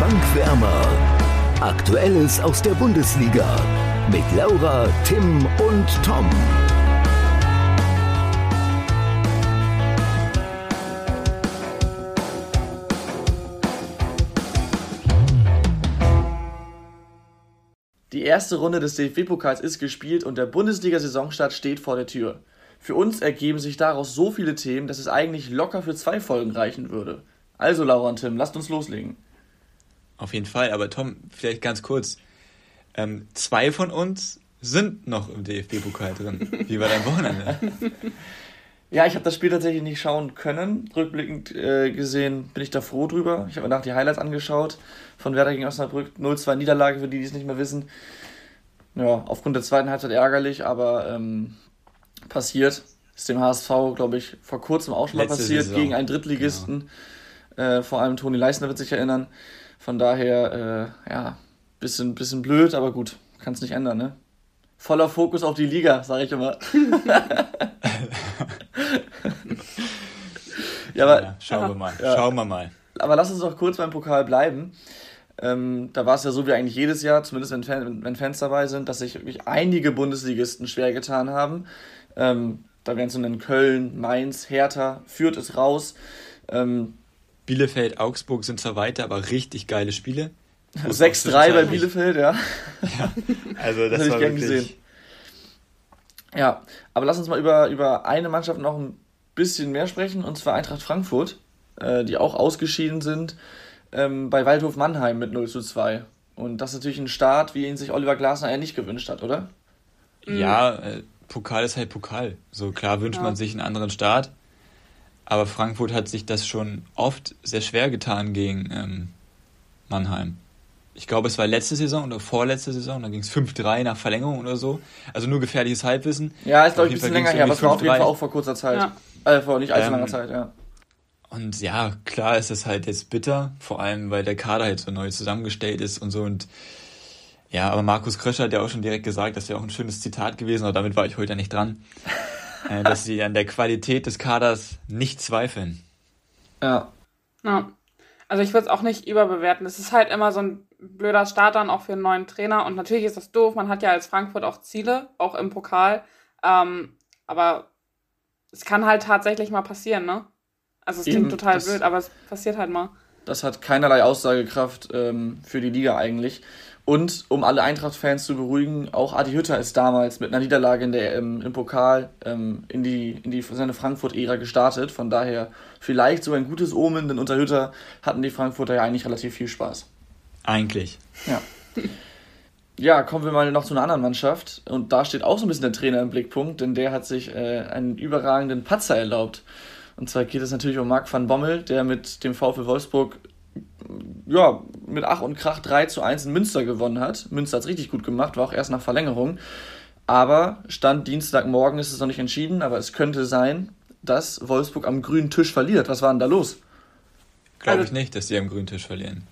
Bankwärmer. Aktuelles aus der Bundesliga mit Laura, Tim und Tom. Die erste Runde des DFB-Pokals ist gespielt und der Bundesliga-Saisonstart steht vor der Tür. Für uns ergeben sich daraus so viele Themen, dass es eigentlich locker für zwei Folgen reichen würde. Also, Laura und Tim, lasst uns loslegen. Auf jeden Fall, aber Tom, vielleicht ganz kurz. Ähm, zwei von uns sind noch im DFB-Pokal drin. Wie war dein Wochenende? Ja, ich habe das Spiel tatsächlich nicht schauen können. Rückblickend äh, gesehen bin ich da froh drüber. Ich habe mir nach die Highlights angeschaut von Werder gegen Osnabrück. 0-2 Niederlage, für die, die es nicht mehr wissen. Ja, aufgrund der zweiten Halbzeit ärgerlich, aber ähm, passiert. Ist dem HSV, glaube ich, vor kurzem auch schon mal passiert, Saison. gegen einen Drittligisten. Genau. Äh, vor allem Toni Leisner wird sich erinnern. Von daher, äh, ja, bisschen, bisschen blöd, aber gut, kann es nicht ändern, ne? Voller Fokus auf die Liga, sage ich immer. ja, aber, ja, schauen wir mal. Ja. Schauen wir mal. Aber lass uns doch kurz beim Pokal bleiben. Ähm, da war es ja so wie eigentlich jedes Jahr, zumindest wenn, Fan, wenn Fans dabei sind, dass sich wirklich einige Bundesligisten schwer getan haben. Ähm, da wären zu nennen Köln, Mainz, Hertha, führt es raus. Ähm, Bielefeld, Augsburg sind zwar weiter, aber richtig geile Spiele. 6-3 bei Bielefeld, ja. ja. Also das, das habe ich gern gesehen. Ja, aber lass uns mal über, über eine Mannschaft noch ein bisschen mehr sprechen, und zwar Eintracht Frankfurt, äh, die auch ausgeschieden sind ähm, bei Waldhof Mannheim mit 0 zu 2. Und das ist natürlich ein Start, wie ihn sich Oliver Glasner ja nicht gewünscht hat, oder? Ja, äh, Pokal ist halt Pokal. So klar wünscht ja. man sich einen anderen Start, aber Frankfurt hat sich das schon oft sehr schwer getan gegen ähm, Mannheim. Ich glaube, es war letzte Saison oder vorletzte Saison, da ging es 5-3 nach Verlängerung oder so. Also nur gefährliches Halbwissen. Ja, ist glaube ich ein bisschen länger her, aber es war auf jeden Fall auch vor kurzer Zeit. Ja. Äh, vor nicht allzu ähm, langer Zeit, ja. Und ja, klar ist es halt jetzt bitter, vor allem weil der Kader halt so neu zusammengestellt ist und so und ja, aber Markus Kröscher hat ja auch schon direkt gesagt, das wäre auch ein schönes Zitat gewesen, aber damit war ich heute nicht dran, dass sie an der Qualität des Kaders nicht zweifeln. Ja. Ja. Also ich würde es auch nicht überbewerten. Es ist halt immer so ein blöder Start dann auch für einen neuen Trainer und natürlich ist das doof. Man hat ja als Frankfurt auch Ziele, auch im Pokal. Ähm, aber es kann halt tatsächlich mal passieren, ne? Also es klingt total das, blöd, aber es passiert halt mal. Das hat keinerlei Aussagekraft ähm, für die Liga eigentlich. Und um alle Eintracht-Fans zu beruhigen, auch Adi Hütter ist damals mit einer Niederlage in der, im, im Pokal ähm, in, die, in die, seine Frankfurt-Ära gestartet. Von daher vielleicht so ein gutes Omen, denn unter Hütter hatten die Frankfurter ja eigentlich relativ viel Spaß. Eigentlich. Ja. Ja, kommen wir mal noch zu einer anderen Mannschaft. Und da steht auch so ein bisschen der Trainer im Blickpunkt, denn der hat sich äh, einen überragenden Patzer erlaubt. Und zwar geht es natürlich um Marc van Bommel, der mit dem VfL Wolfsburg ja, mit Ach und Krach 3 zu 1 in Münster gewonnen hat. Münster hat es richtig gut gemacht, war auch erst nach Verlängerung. Aber Stand Dienstagmorgen ist es noch nicht entschieden, aber es könnte sein, dass Wolfsburg am grünen Tisch verliert. Was war denn da los? Glaube also, ich nicht, dass sie am grünen Tisch verlieren.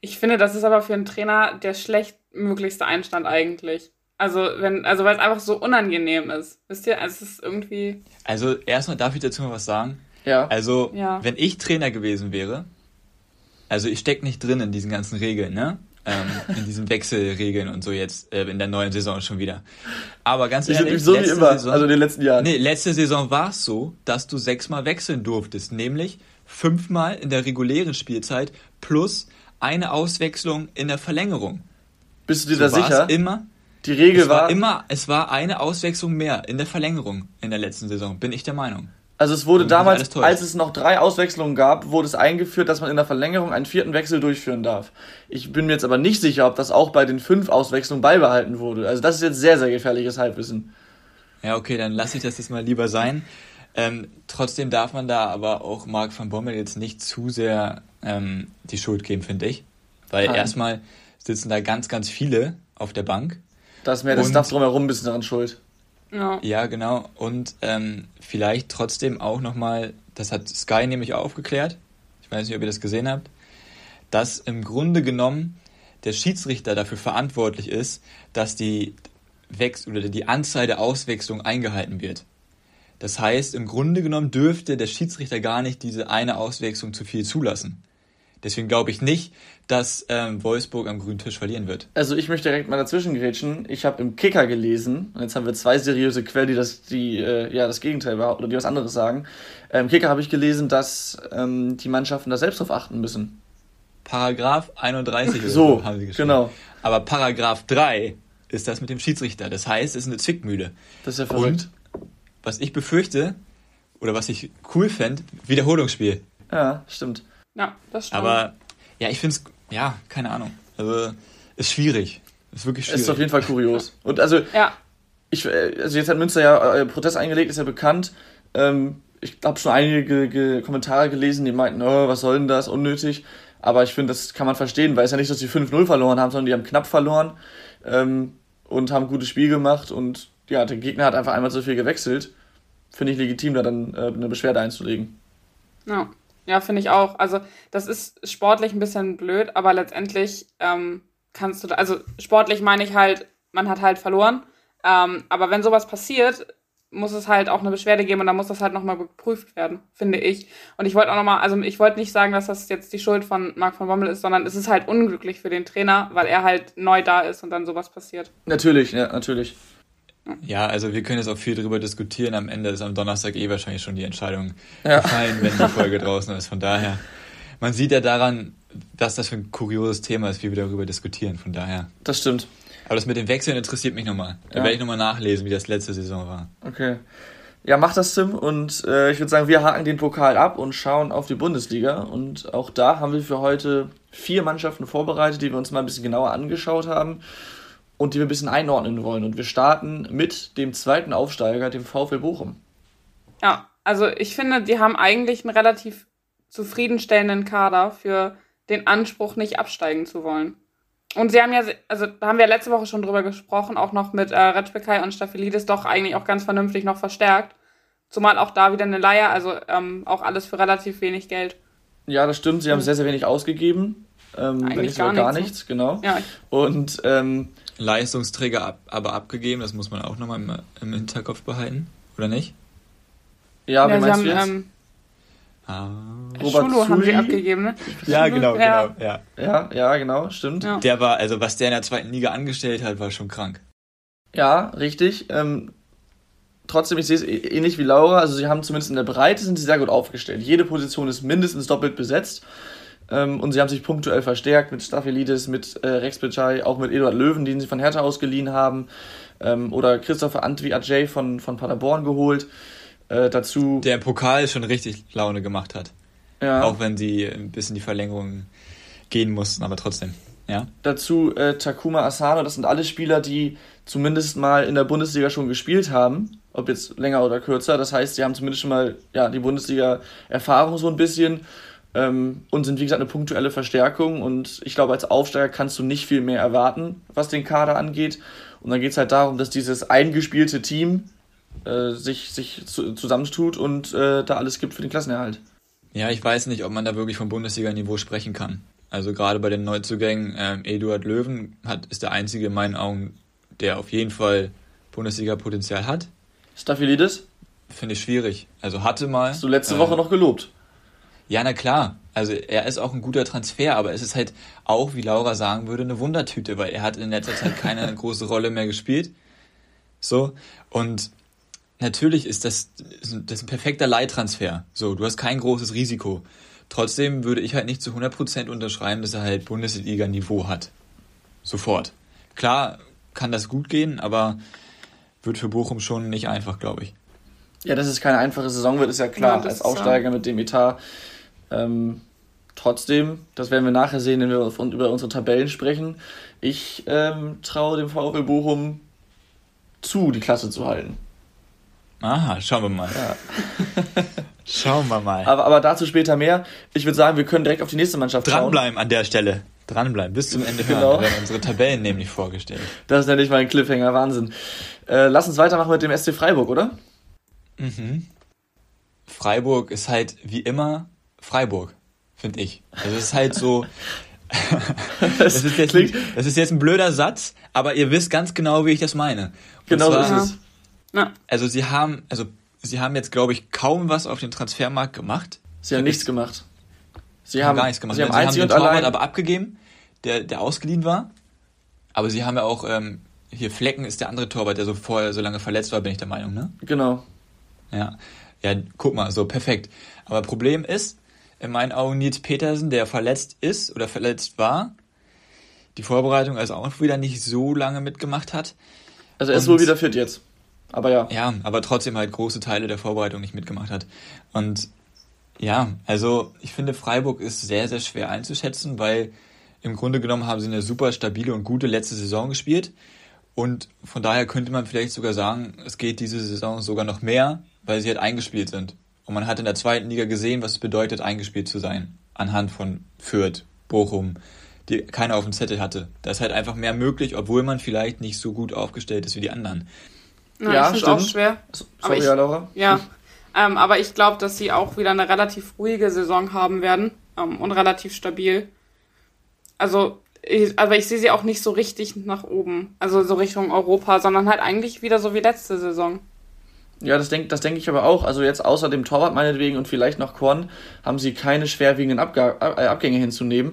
Ich finde, das ist aber für einen Trainer der schlechtmöglichste Einstand eigentlich. Also, wenn, also weil es einfach so unangenehm ist. Wisst ihr, also es ist irgendwie. Also erstmal darf ich dazu mal was sagen. Ja. Also, ja. wenn ich Trainer gewesen wäre, also ich stecke nicht drin in diesen ganzen Regeln, ne? Ähm, in diesen Wechselregeln und so jetzt äh, in der neuen Saison schon wieder. Aber ganz ich ehrlich, so wie immer, Saison, also in den letzten Jahren. Nee, letzte Saison war es so, dass du sechsmal wechseln durftest, nämlich fünfmal in der regulären Spielzeit plus eine Auswechslung in der Verlängerung. Bist du dir so da sicher? Immer. Die Regel war, war immer, es war eine Auswechslung mehr in der Verlängerung in der letzten Saison, bin ich der Meinung. Also es wurde damals, als es noch drei Auswechslungen gab, wurde es eingeführt, dass man in der Verlängerung einen vierten Wechsel durchführen darf. Ich bin mir jetzt aber nicht sicher, ob das auch bei den fünf Auswechslungen beibehalten wurde. Also das ist jetzt sehr, sehr gefährliches Halbwissen. Ja, okay, dann lasse ich das jetzt mal lieber sein. Ähm, trotzdem darf man da aber auch Marc van Bommel jetzt nicht zu sehr ähm, die Schuld geben, finde ich. Weil Nein. erstmal sitzen da ganz, ganz viele auf der Bank. Da ist mehr das Stuff drumherum ein bisschen daran schuld. Ja. ja, genau. Und ähm, vielleicht trotzdem auch nochmal, das hat Sky nämlich aufgeklärt, ich weiß nicht, ob ihr das gesehen habt, dass im Grunde genommen der Schiedsrichter dafür verantwortlich ist, dass die Wechsel oder die Anzahl der Auswechslungen eingehalten wird. Das heißt, im Grunde genommen dürfte der Schiedsrichter gar nicht diese eine Auswechslung zu viel zulassen. Deswegen glaube ich nicht, dass ähm, Wolfsburg am grünen Tisch verlieren wird. Also ich möchte direkt mal dazwischen grätschen. Ich habe im Kicker gelesen, und jetzt haben wir zwei seriöse Quellen, die das, die, äh, ja, das Gegenteil behaupten oder die was anderes sagen. Im ähm, Kicker habe ich gelesen, dass ähm, die Mannschaften da selbst drauf achten müssen. Paragraph 31 so, haben sie geschrieben. Genau. Aber Paragraph 3 ist das mit dem Schiedsrichter. Das heißt, es ist eine Zwickmühle. Das ist ja verrückt. Und was ich befürchte, oder was ich cool fände, Wiederholungsspiel. Ja, stimmt. Ja, das stimmt. Aber ja, ich finde es, ja, keine Ahnung. Also, ist schwierig. Ist wirklich schwierig. Ist auf jeden Fall kurios. Und also, ja. ich, äh, also jetzt hat Münster ja äh, Protest eingelegt, ist ja bekannt. Ähm, ich habe schon einige ge Kommentare gelesen, die meinten, oh, was soll denn das, unnötig. Aber ich finde, das kann man verstehen, weil es ja nicht, dass sie 5-0 verloren haben, sondern die haben knapp verloren ähm, und haben ein gutes Spiel gemacht und ja, der Gegner hat einfach einmal so viel gewechselt. Finde ich legitim, da dann äh, eine Beschwerde einzulegen. Ja, ja finde ich auch. Also, das ist sportlich ein bisschen blöd, aber letztendlich ähm, kannst du, also sportlich meine ich halt, man hat halt verloren. Ähm, aber wenn sowas passiert, muss es halt auch eine Beschwerde geben und dann muss das halt nochmal geprüft werden, finde ich. Und ich wollte auch nochmal, also ich wollte nicht sagen, dass das jetzt die Schuld von Marc von Bommel ist, sondern es ist halt unglücklich für den Trainer, weil er halt neu da ist und dann sowas passiert. Natürlich, ja, natürlich. Ja, also wir können jetzt auch viel darüber diskutieren. Am Ende ist am Donnerstag eh wahrscheinlich schon die Entscheidung ja. gefallen, wenn die Folge draußen ist. Von daher, man sieht ja daran, dass das für ein kurioses Thema ist, wie wir darüber diskutieren. Von daher. Das stimmt. Aber das mit den Wechseln interessiert mich nochmal. Da ja. werde ich nochmal nachlesen, wie das letzte Saison war. Okay. Ja, mach das, Tim. Und äh, ich würde sagen, wir haken den Pokal ab und schauen auf die Bundesliga. Und auch da haben wir für heute vier Mannschaften vorbereitet, die wir uns mal ein bisschen genauer angeschaut haben und die wir ein bisschen einordnen wollen. Und wir starten mit dem zweiten Aufsteiger, dem VfL Bochum. Ja, also ich finde, die haben eigentlich einen relativ zufriedenstellenden Kader für den Anspruch, nicht absteigen zu wollen. Und sie haben ja, also da haben wir letzte Woche schon drüber gesprochen, auch noch mit äh, Retschbekai und Staphelidis doch eigentlich auch ganz vernünftig noch verstärkt. Zumal auch da wieder eine Leier, also ähm, auch alles für relativ wenig Geld. Ja, das stimmt. Sie haben sehr, sehr wenig ausgegeben. Ähm, Eigentlich gar, gar nichts, nichts genau. Ja. Und ähm, Leistungsträger ab, aber abgegeben, das muss man auch nochmal im, im Hinterkopf behalten, oder nicht? Ja, wie ja, meinst haben, du jetzt? Ähm, Ah. Robert Schulo haben sie abgegeben, ne? Ja, genau, ja. genau. Ja. ja, ja, genau, stimmt. Ja. Der war, also was der in der zweiten Liga angestellt hat, war schon krank. Ja, richtig. Ähm, trotzdem, ich sehe es ähnlich wie Laura. Also sie haben zumindest in der Breite sind sie sehr gut aufgestellt. Jede Position ist mindestens doppelt besetzt. Ähm, und sie haben sich punktuell verstärkt mit Staphelidis, mit äh, Rex Bicay, auch mit Eduard Löwen, den sie von Hertha ausgeliehen haben. Ähm, oder Christopher Antwi Ajay von, von Paderborn geholt. Äh, dazu. Der im Pokal schon richtig Laune gemacht hat. Ja. Auch wenn sie ein bisschen die Verlängerung gehen mussten, aber trotzdem. Ja. Dazu äh, Takuma Asano, das sind alle Spieler, die zumindest mal in der Bundesliga schon gespielt haben, ob jetzt länger oder kürzer. Das heißt, sie haben zumindest schon mal ja, die Bundesliga-Erfahrung so ein bisschen ähm, und sind, wie gesagt, eine punktuelle Verstärkung. Und ich glaube, als Aufsteiger kannst du nicht viel mehr erwarten, was den Kader angeht. Und dann geht es halt darum, dass dieses eingespielte Team äh, sich, sich zu, zusammentut und äh, da alles gibt für den Klassenerhalt. Ja, ich weiß nicht, ob man da wirklich vom Bundesliga-Niveau sprechen kann. Also gerade bei den Neuzugängen, äh, Eduard Löwen hat, ist der einzige in meinen Augen, der auf jeden Fall Bundesliga-Potenzial hat. Staphylidis? Finde ich schwierig. Also hatte mal. Hast du letzte Woche äh, noch gelobt? Ja, na klar. Also er ist auch ein guter Transfer, aber es ist halt auch, wie Laura sagen würde, eine Wundertüte, weil er hat in letzter Zeit keine große Rolle mehr gespielt. So. Und natürlich ist das, das ist ein perfekter Leihtransfer. So, du hast kein großes Risiko. Trotzdem würde ich halt nicht zu 100% unterschreiben, dass er halt Bundesliga-Niveau hat. Sofort. Klar kann das gut gehen, aber wird für Bochum schon nicht einfach, glaube ich. Ja, dass es keine einfache Saison wird, ist ja klar, ja, als Aufsteiger mit dem Etat. Ähm, trotzdem, das werden wir nachher sehen, wenn wir über unsere Tabellen sprechen. Ich ähm, traue dem VfL Bochum zu, die Klasse zu halten. Aha, schauen wir mal. Ja. schauen wir mal. Aber, aber dazu später mehr. Ich würde sagen, wir können direkt auf die nächste Mannschaft Dranbleiben schauen. an der Stelle. Dranbleiben, bis zum Ende hören. Genau. Wir werden unsere Tabellen nämlich vorgestellt. Das ist nämlich mal ein Cliffhanger, Wahnsinn. Äh, lass uns weitermachen mit dem SC Freiburg, oder? Mhm. Freiburg ist halt wie immer Freiburg, finde ich. Also es ist halt so. das, ist jetzt ein, das ist jetzt ein blöder Satz, aber ihr wisst ganz genau, wie ich das meine. Und genau zwar, so ist es. Ja. Also sie haben, also sie haben jetzt, glaube ich, kaum was auf den Transfermarkt gemacht. Sie haben nichts gemacht. Sie haben gar nichts gemacht. Sie haben, sie haben den Torwart aber abgegeben, der, der ausgeliehen war. Aber sie haben ja auch, ähm, hier Flecken ist der andere Torwart, der so vorher so lange verletzt war, bin ich der Meinung, ne? Genau. Ja. Ja, guck mal, so perfekt. Aber Problem ist, in meinen Augen Nils Petersen, der verletzt ist oder verletzt war, die Vorbereitung also auch wieder nicht so lange mitgemacht hat. Also er ist wohl wieder fit jetzt. Aber ja. Ja, aber trotzdem halt große Teile der Vorbereitung nicht mitgemacht hat. Und ja, also ich finde Freiburg ist sehr, sehr schwer einzuschätzen, weil im Grunde genommen haben sie eine super stabile und gute letzte Saison gespielt. Und von daher könnte man vielleicht sogar sagen, es geht diese Saison sogar noch mehr, weil sie halt eingespielt sind. Und man hat in der zweiten Liga gesehen, was es bedeutet, eingespielt zu sein. Anhand von Fürth, Bochum, die keiner auf dem Zettel hatte. Da ist halt einfach mehr möglich, obwohl man vielleicht nicht so gut aufgestellt ist wie die anderen. Na, ja, ich finde auch schwer. Sorry, aber ich, ja, Laura. Ja, ähm, aber ich glaube, dass sie auch wieder eine relativ ruhige Saison haben werden ähm, und relativ stabil. Also, ich, aber ich sehe sie auch nicht so richtig nach oben, also so Richtung Europa, sondern halt eigentlich wieder so wie letzte Saison. Ja, das denke das denk ich aber auch. Also jetzt außer dem Torwart meinetwegen und vielleicht noch Korn haben sie keine schwerwiegenden Abga äh, Abgänge hinzunehmen.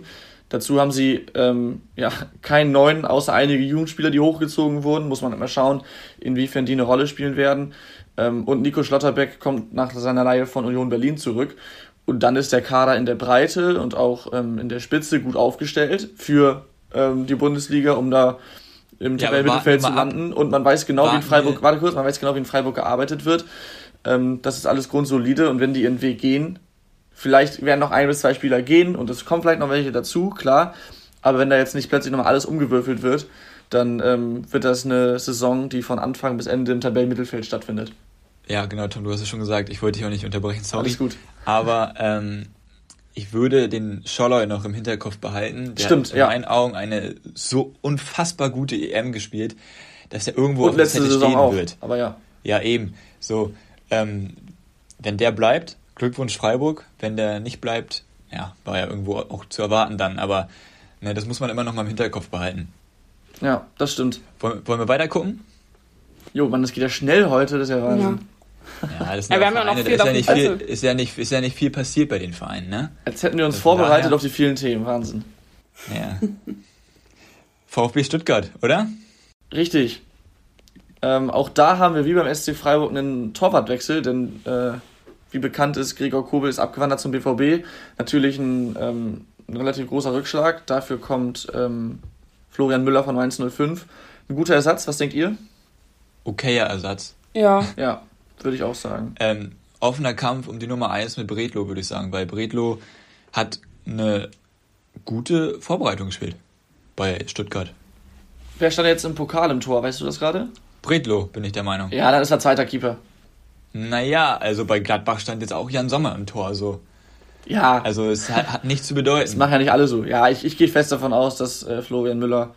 Dazu haben sie ähm, ja, keinen neuen, außer einige Jugendspieler, die hochgezogen wurden. Muss man immer schauen, inwiefern die eine Rolle spielen werden. Ähm, und Nico Schlotterbeck kommt nach seiner Leihe von Union Berlin zurück. Und dann ist der Kader in der Breite und auch ähm, in der Spitze gut aufgestellt für ähm, die Bundesliga, um da im ja, Tabellenmittelfeld zu landen. Und man weiß genau, wie in Freiburg, warte kurz, man weiß genau, wie in Freiburg gearbeitet wird. Ähm, das ist alles grundsolide und wenn die ihren Weg gehen, vielleicht werden noch ein bis zwei Spieler gehen und es kommen vielleicht noch welche dazu, klar. Aber wenn da jetzt nicht plötzlich nochmal alles umgewürfelt wird, dann ähm, wird das eine Saison, die von Anfang bis Ende im Tabellenmittelfeld stattfindet. Ja, genau, Tom, du hast es schon gesagt. Ich wollte dich auch nicht unterbrechen, sorry. Alles gut. Aber ähm, ich würde den Scholloy noch im Hinterkopf behalten. Der Stimmt, hat in ja. meinen Augen eine so unfassbar gute EM gespielt, dass er irgendwo Und auf der Zettel stehen auch, wird. Aber ja. Ja, eben. So, ähm, wenn der bleibt, Glückwunsch Freiburg. Wenn der nicht bleibt, ja, war ja irgendwo auch zu erwarten dann. Aber ne, das muss man immer noch mal im Hinterkopf behalten. Ja, das stimmt. Wollen, wollen wir weiter gucken? Jo, man, das geht ja schnell heute, das ist ja Wahnsinn. Ja. Ja, das ja, wir haben ja noch viel ist ja, nicht viel, ist, ja nicht, ist ja nicht viel passiert bei den Vereinen, ne? Als hätten wir uns also vorbereitet daher, auf die vielen Themen, Wahnsinn. Ja. VfB Stuttgart, oder? Richtig. Ähm, auch da haben wir wie beim SC Freiburg einen Torwartwechsel, denn äh, wie bekannt ist, Gregor Kobel ist abgewandert zum BVB. Natürlich ein, ähm, ein relativ großer Rückschlag. Dafür kommt ähm, Florian Müller von 105. Ein guter Ersatz, was denkt ihr? Okayer Ersatz. Ja. Ja, würde ich auch sagen. Ähm, offener Kampf um die Nummer 1 mit Bredlo, würde ich sagen, weil Bredlo hat eine gute Vorbereitung gespielt bei Stuttgart. Wer stand jetzt im Pokal im Tor, weißt du das gerade? Bredlo, bin ich der Meinung. Ja, dann ist er zweiter Keeper. Naja, also bei Gladbach stand jetzt auch Jan Sommer im Tor, so. Ja. Also es hat, hat nichts zu bedeuten. Das machen ja nicht alle so. Ja, ich, ich gehe fest davon aus, dass äh, Florian Müller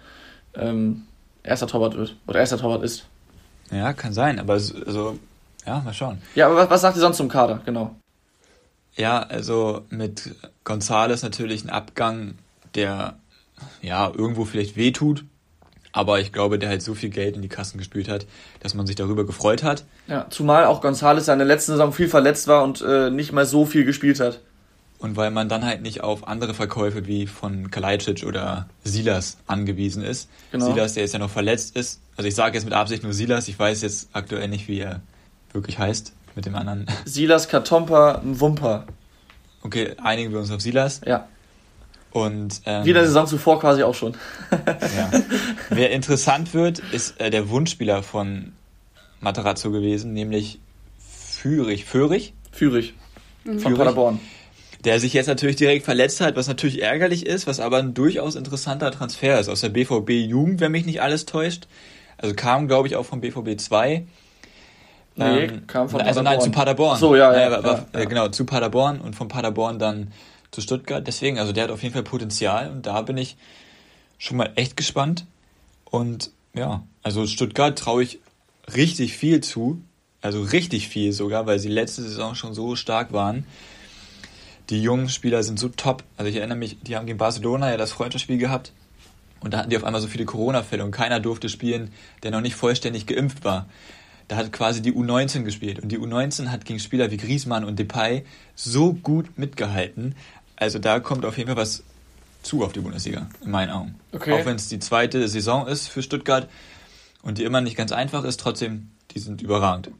ähm, erster Torwart wird. Oder erster Torwart ist. Ja, kann sein, aber also, ja, mal schauen. Ja, aber was, was sagt ihr sonst zum Kader, genau? Ja, also mit Gonzales natürlich ein Abgang, der ja irgendwo vielleicht wehtut, aber ich glaube, der halt so viel Geld in die Kassen gespielt hat, dass man sich darüber gefreut hat. Ja, zumal auch in der letzten Saison viel verletzt war und äh, nicht mal so viel gespielt hat. Und weil man dann halt nicht auf andere Verkäufe wie von Kalajdzic oder Silas angewiesen ist. Genau. Silas, der jetzt ja noch verletzt ist. Also ich sage jetzt mit Absicht nur Silas, ich weiß jetzt aktuell nicht, wie er wirklich heißt mit dem anderen. Silas Katompa Wumper. Okay, einigen wir uns auf Silas. Ja. Und, ähm, Wie in der Saison zuvor quasi auch schon. ja. Wer interessant wird, ist äh, der Wunschspieler von Materazzo gewesen, nämlich Führig. Führig? Führig. Mhm. Von Paderborn. Der sich jetzt natürlich direkt verletzt hat, was natürlich ärgerlich ist, was aber ein durchaus interessanter Transfer ist. Aus der BVB Jugend, wenn mich nicht alles täuscht. Also kam, glaube ich, auch vom BVB 2. Nee, ähm, kam von Also Paderborn. nein, zu Paderborn. so, ja, ja, ja, war, ja, Genau, zu Paderborn und von Paderborn dann zu Stuttgart. Deswegen, also der hat auf jeden Fall Potenzial und da bin ich schon mal echt gespannt. Und ja, also Stuttgart traue ich richtig viel zu. Also richtig viel sogar, weil sie letzte Saison schon so stark waren. Die jungen Spieler sind so top. Also ich erinnere mich, die haben gegen Barcelona ja das Freundschaftsspiel gehabt. Und da hatten die auf einmal so viele Corona-Fälle und keiner durfte spielen, der noch nicht vollständig geimpft war. Da hat quasi die U19 gespielt. Und die U19 hat gegen Spieler wie Griezmann und Depay so gut mitgehalten. Also da kommt auf jeden Fall was zu auf die Bundesliga, in meinen Augen. Okay. Auch wenn es die zweite Saison ist für Stuttgart und die immer nicht ganz einfach ist, trotzdem, die sind überragend.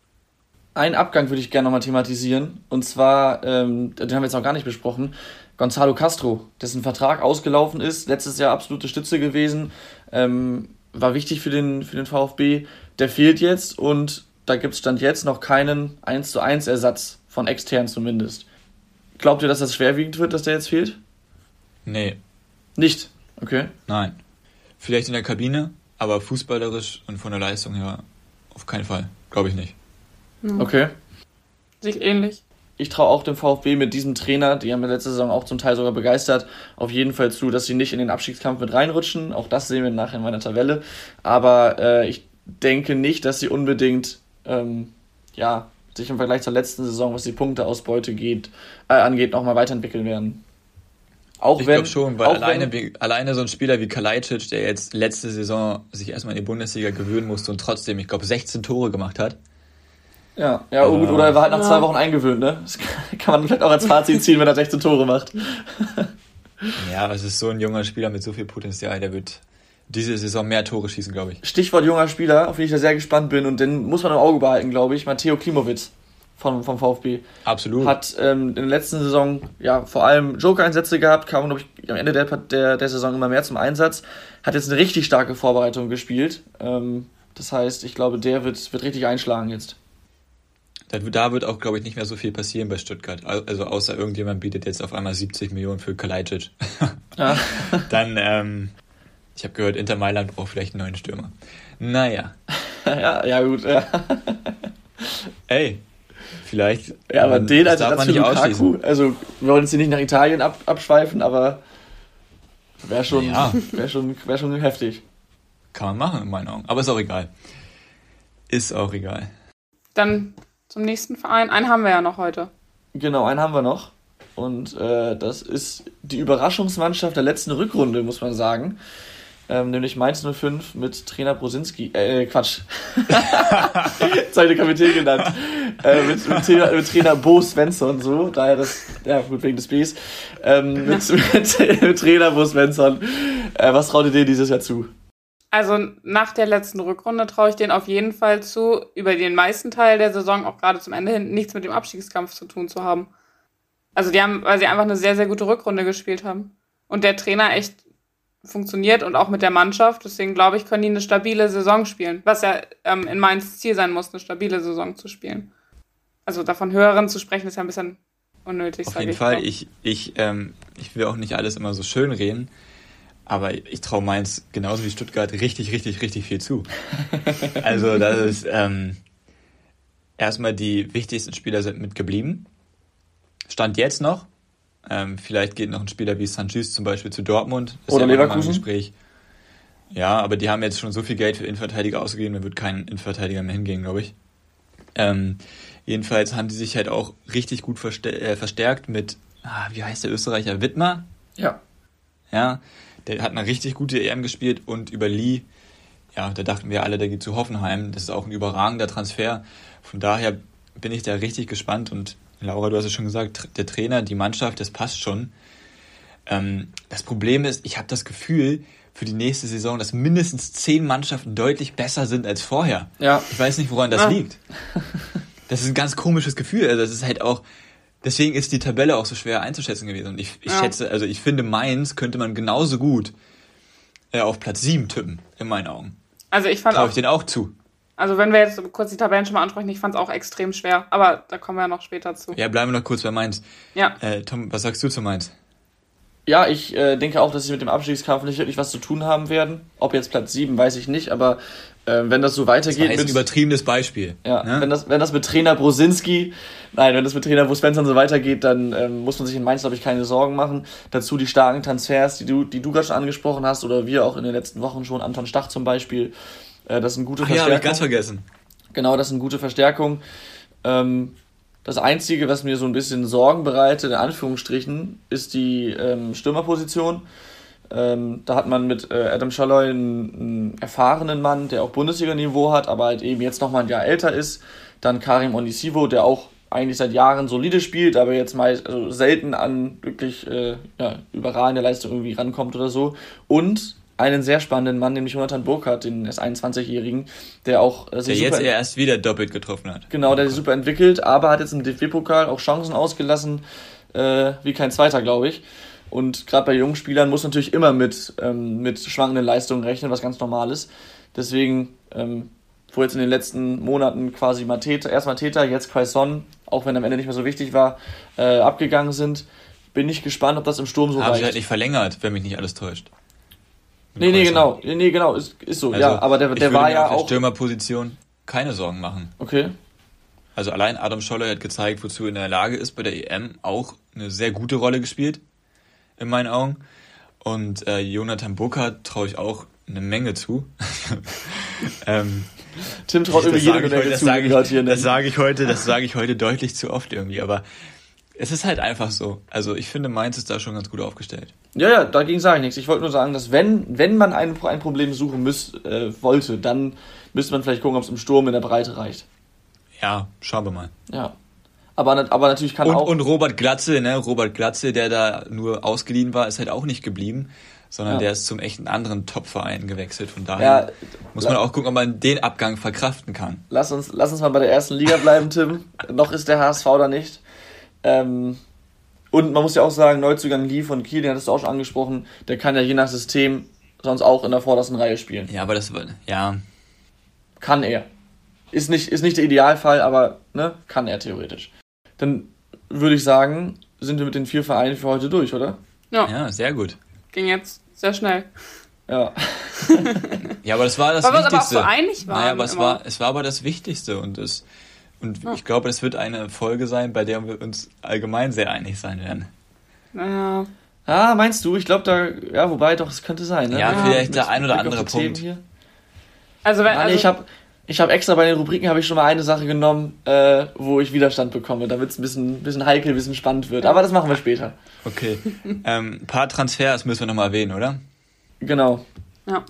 Einen Abgang würde ich gerne nochmal thematisieren. Und zwar, ähm, den haben wir jetzt noch gar nicht besprochen, Gonzalo Castro, dessen Vertrag ausgelaufen ist, letztes Jahr absolute Stütze gewesen, ähm, war wichtig für den, für den VfB. Der fehlt jetzt und da gibt es Stand jetzt noch keinen 1 zu 1 Ersatz, von extern zumindest. Glaubt ihr, dass das schwerwiegend wird, dass der jetzt fehlt? Nee. Nicht? Okay. Nein. Vielleicht in der Kabine, aber fußballerisch und von der Leistung her auf keinen Fall. Glaube ich nicht. Okay. Sich ähnlich. Ich traue auch dem VfB mit diesem Trainer, die haben wir letzte Saison auch zum Teil sogar begeistert, auf jeden Fall zu, dass sie nicht in den Abstiegskampf mit reinrutschen. Auch das sehen wir nachher in meiner Tabelle. Aber äh, ich denke nicht, dass sie unbedingt ähm, ja, sich im Vergleich zur letzten Saison, was die Punkteausbeute geht, äh, angeht, nochmal weiterentwickeln werden. Auch ich glaube schon, weil alleine, wenn, alleine so ein Spieler wie Kalajdzic, der jetzt letzte Saison sich erstmal in die Bundesliga gewöhnen musste und trotzdem, ich glaube, 16 Tore gemacht hat. Ja, ja, oh gut, oder er war halt nach ja. zwei Wochen eingewöhnt, ne? Das kann man vielleicht auch als Fazit ziehen, wenn er 16 Tore macht. ja, aber es ist so ein junger Spieler mit so viel Potenzial, der wird diese Saison mehr Tore schießen, glaube ich. Stichwort junger Spieler, auf den ich da sehr gespannt bin und den muss man im Auge behalten, glaube ich. Matteo Klimowitz vom, vom VfB. Absolut. Hat ähm, in der letzten Saison ja vor allem Joker-Einsätze gehabt, kam, glaube ich, am Ende der, der, der Saison immer mehr zum Einsatz. Hat jetzt eine richtig starke Vorbereitung gespielt. Ähm, das heißt, ich glaube, der wird, wird richtig einschlagen jetzt. Da wird auch, glaube ich, nicht mehr so viel passieren bei Stuttgart. Also außer irgendjemand bietet jetzt auf einmal 70 Millionen für Kalajdzic. Ja. Dann ähm, ich habe gehört, Inter Mailand braucht vielleicht einen neuen Stürmer. Naja. ja, ja, gut, ja. Ey, vielleicht. Ja, aber ähm, den als Ersatz für Lukaku, also wir wollen jetzt hier nicht nach Italien ab, abschweifen, aber wäre schon, ja. wär schon, wär schon heftig. Kann man machen, in meinen Augen. Aber ist auch egal. Ist auch egal. Dann zum nächsten Verein. Einen haben wir ja noch heute. Genau, einen haben wir noch. Und äh, das ist die Überraschungsmannschaft der letzten Rückrunde, muss man sagen ähm, nämlich Mainz 05 mit Trainer Brosinski, äh, Quatsch, habe ich den Kapitän genannt, äh, mit, mit, Trainer, mit Trainer Bo Svensson, so, daher das, ja gut, wegen des Bs, ähm, mit, mit, Trainer Bo Svensson, äh, was traut ihr dir dieses Jahr zu? Also nach der letzten Rückrunde traue ich denen auf jeden Fall zu, über den meisten Teil der Saison, auch gerade zum Ende hin, nichts mit dem Abstiegskampf zu tun zu haben. Also die haben, weil sie einfach eine sehr, sehr gute Rückrunde gespielt haben. Und der Trainer echt funktioniert und auch mit der Mannschaft. Deswegen glaube ich, können die eine stabile Saison spielen. Was ja ähm, in Mainz Ziel sein muss, eine stabile Saison zu spielen. Also davon höheren zu sprechen, ist ja ein bisschen unnötig. Auf jeden ich Fall. Ich, ich, ähm, ich will auch nicht alles immer so schön reden. Aber ich traue Mainz genauso wie Stuttgart richtig, richtig, richtig viel zu. also das ist ähm, erstmal die wichtigsten Spieler sind mitgeblieben. Stand jetzt noch. Ähm, vielleicht geht noch ein Spieler wie Sanchez zum Beispiel zu Dortmund. Das Oder ja Leverkusen. Gespräch. Ja, aber die haben jetzt schon so viel Geld für Innenverteidiger ausgegeben, da wird kein Innenverteidiger mehr hingehen, glaube ich. Ähm, jedenfalls haben die sich halt auch richtig gut äh, verstärkt mit, ah, wie heißt der Österreicher, Wittmer? Ja. Ja, der hat eine richtig gute EM gespielt und über Lee, ja, da dachten wir alle, der geht zu Hoffenheim. Das ist auch ein überragender Transfer. Von daher bin ich da richtig gespannt und Laura, du hast es schon gesagt, der Trainer, die Mannschaft, das passt schon. Ähm, das Problem ist, ich habe das Gefühl für die nächste Saison, dass mindestens zehn Mannschaften deutlich besser sind als vorher. Ja. Ich weiß nicht, woran das ah. liegt. Das ist ein ganz komisches Gefühl. Also das ist halt auch, deswegen ist die Tabelle auch so schwer einzuschätzen gewesen. Und ich, ich ja. schätze, also ich finde, Mainz könnte man genauso gut äh, auf Platz sieben tippen, in meinen Augen. Also ich fand Traue ich den auch zu. Also wenn wir jetzt kurz die Tabellen schon mal ansprechen, ich fand es auch extrem schwer, aber da kommen wir ja noch später zu. Ja, bleiben wir noch kurz bei Mainz. Ja. Äh, Tom, was sagst du zu Mainz? Ja, ich äh, denke auch, dass sie mit dem Abstiegskampf nicht wirklich was zu tun haben werden. Ob jetzt Platz 7, weiß ich nicht, aber äh, wenn das so weitergeht. Das mit, ein übertriebenes Beispiel. Ja, ne? wenn, das, wenn das mit Trainer Brosinski, nein, wenn das mit Trainer Bo Svensson so weitergeht, dann ähm, muss man sich in Mainz, glaube ich, keine Sorgen machen. Dazu die starken Transfers, die du, die du gerade schon angesprochen hast, oder wir auch in den letzten Wochen schon, Anton Stach zum Beispiel. Äh, das sind gute Ach Verstärkungen. Ja, hab ich ganz vergessen. Genau, das sind gute Verstärkungen. Ähm, das Einzige, was mir so ein bisschen Sorgen bereitet, in Anführungsstrichen, ist die ähm, Stürmerposition. Ähm, da hat man mit äh, Adam Schalloy einen, einen, erfahrenen Mann, der auch Bundesliga-Niveau hat, aber halt eben jetzt nochmal ein Jahr älter ist. Dann Karim Onisivo, der auch eigentlich seit Jahren solide spielt, aber jetzt meist also selten an wirklich äh, ja, überragende Leistung irgendwie rankommt oder so. Und einen sehr spannenden Mann, nämlich Jonathan Burkhardt, den S21-Jährigen, der auch. Äh, der jetzt erst wieder doppelt getroffen hat. Genau, der sich super entwickelt, aber hat jetzt im DFB-Pokal auch Chancen ausgelassen, äh, wie kein zweiter, glaube ich. Und gerade bei jungen Spielern muss natürlich immer mit, ähm, mit schwankenden Leistungen rechnen, was ganz normal ist. Deswegen, ähm, wo jetzt in den letzten Monaten quasi Mateta, erst Mateta, jetzt Quaison, auch wenn am Ende nicht mehr so wichtig war, äh, abgegangen sind, bin ich gespannt, ob das im Sturm so Haben reicht. sie halt nicht verlängert, wenn mich nicht alles täuscht. Nee, nee, genau. Nee, genau, ist, ist so. Also, ja, aber der, der war ja auch. Stürmerposition keine Sorgen machen. Okay. Also allein Adam Scholler hat gezeigt, wozu er in der Lage ist, bei der EM auch eine sehr gute Rolle gespielt, in meinen Augen. Und äh, Jonathan Burkhardt traue ich auch eine Menge zu. ähm, Tim traut irgendwie jede Menge zu. Das sage ich, das sage ich heute, das sage ich heute deutlich zu oft irgendwie, aber es ist halt einfach so. Also ich finde, Mainz ist da schon ganz gut aufgestellt. Ja, ja, dagegen sage ich nichts. Ich wollte nur sagen, dass wenn, wenn man ein, ein Problem suchen müß, äh, wollte, dann müsste man vielleicht gucken, ob es im Sturm in der Breite reicht. Ja, schauen wir mal. Ja. Aber, aber natürlich kann und, auch... Und Robert Glatze, ne? Robert Glatze, der da nur ausgeliehen war, ist halt auch nicht geblieben, sondern ja. der ist zum echten anderen Top-Verein gewechselt. Von daher ja, muss man auch gucken, ob man den Abgang verkraften kann. Lass uns, lass uns mal bei der ersten Liga bleiben, Tim. Noch ist der HSV da nicht. Ähm, und man muss ja auch sagen, Neuzugang Lee von Kiel, den hattest du auch schon angesprochen, der kann ja je nach System sonst auch in der vordersten Reihe spielen. Ja, aber das, ja. Kann er. Ist nicht, ist nicht der Idealfall, aber ne, kann er theoretisch. Dann würde ich sagen, sind wir mit den vier Vereinen für heute durch, oder? Ja. Ja, sehr gut. Ging jetzt sehr schnell. Ja. ja, aber das war das Weil Wichtigste. Aber auch so einig waren. Naja, aber es war, es war aber das Wichtigste und es und ja. ich glaube, es wird eine Folge sein, bei der wir uns allgemein sehr einig sein werden. Naja. Ah, meinst du? Ich glaube da, ja, wobei doch, es könnte sein. Ne? Ja, ja, vielleicht der ein oder andere Punkt. Hier. Also, wenn, also ich habe ich habe extra bei den Rubriken habe ich schon mal eine Sache genommen, äh, wo ich Widerstand bekomme, damit es ein bisschen, bisschen heikel, ein bisschen spannend wird. Aber das machen wir später. Okay. ähm, ein paar Transfers müssen wir nochmal erwähnen, oder? Genau. Ja.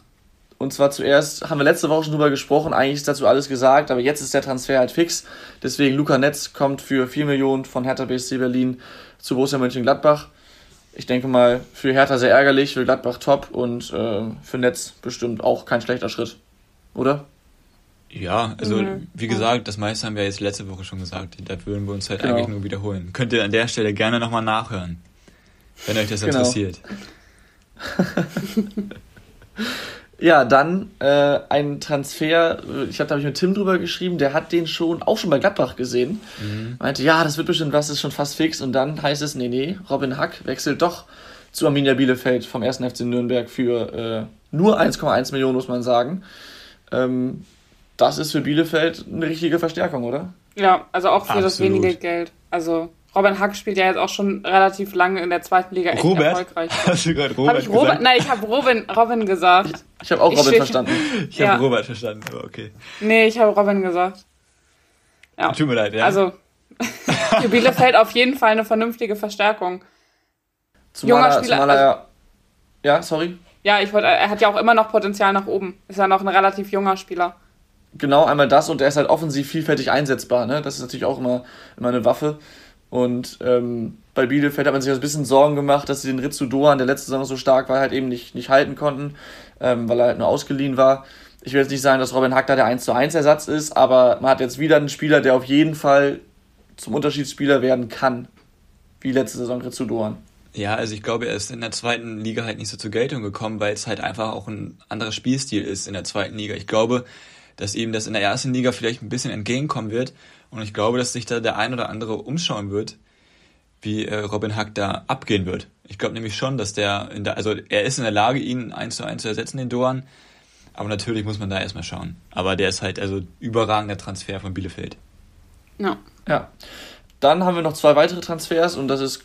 Und zwar zuerst haben wir letzte Woche schon drüber gesprochen, eigentlich ist dazu alles gesagt, aber jetzt ist der Transfer halt fix. Deswegen Luca Netz kommt für 4 Millionen von Hertha BSC Berlin zu Borussia Mönchengladbach. Ich denke mal, für Hertha sehr ärgerlich, für Gladbach top und äh, für Netz bestimmt auch kein schlechter Schritt. Oder? Ja, also mhm. wie gesagt, das meiste haben wir jetzt letzte Woche schon gesagt. Da würden wir uns halt genau. eigentlich nur wiederholen. Könnt ihr an der Stelle gerne nochmal nachhören, wenn euch das genau. interessiert. Ja, dann äh, ein Transfer, ich habe da hab ich mit Tim drüber geschrieben, der hat den schon auch schon bei Gladbach gesehen. Mhm. Meinte, ja, das wird bestimmt was, ist schon fast fix. Und dann heißt es, nee, nee, Robin Hack wechselt doch zu Arminia Bielefeld vom 1. FC Nürnberg für äh, nur 1,1 Millionen, muss man sagen. Ähm, das ist für Bielefeld eine richtige Verstärkung, oder? Ja, also auch für Absolut. das wenige Geld. Also Robin Hack spielt ja jetzt auch schon relativ lange in der zweiten Liga echt Robert? erfolgreich. Hast du gerade Robert, hab ich Robert gesagt? Nein, ich habe Robin, Robin gesagt. Ich, ich habe auch Robin ich verstanden. Ich habe ja. Robert verstanden, aber okay. Nee, ich habe Robin gesagt. Ja. Tut mir leid, ja. Also, für Bielefeld auf jeden Fall eine vernünftige Verstärkung. Zumal Junger Spieler. Zumal er, also, ja, sorry. Ja, ich wollte, er hat ja auch immer noch Potenzial nach oben. Ist ja noch ein relativ junger Spieler. Genau, einmal das und er ist halt offensiv vielfältig einsetzbar. Ne? Das ist natürlich auch immer, immer eine Waffe. Und ähm, bei Bielefeld hat man sich ein bisschen Sorgen gemacht, dass sie den Ritsu Doan, der letzte Saison so stark war, halt eben nicht, nicht halten konnten, ähm, weil er halt nur ausgeliehen war. Ich will jetzt nicht sagen, dass Robin Hack da der 1 zu 1 Ersatz ist, aber man hat jetzt wieder einen Spieler, der auf jeden Fall zum Unterschiedsspieler werden kann, wie letzte Saison Ritsu Doan. Ja, also ich glaube, er ist in der zweiten Liga halt nicht so zur Geltung gekommen, weil es halt einfach auch ein anderer Spielstil ist in der zweiten Liga. Ich glaube, dass ihm das in der ersten Liga vielleicht ein bisschen entgegenkommen wird und ich glaube, dass sich da der ein oder andere umschauen wird, wie äh, Robin Hack da abgehen wird. Ich glaube nämlich schon, dass der, in der, also er ist in der Lage, ihn eins zu eins zu ersetzen, den Doan. Aber natürlich muss man da erstmal schauen. Aber der ist halt also überragender Transfer von Bielefeld. Ja. Ja. Dann haben wir noch zwei weitere Transfers und das ist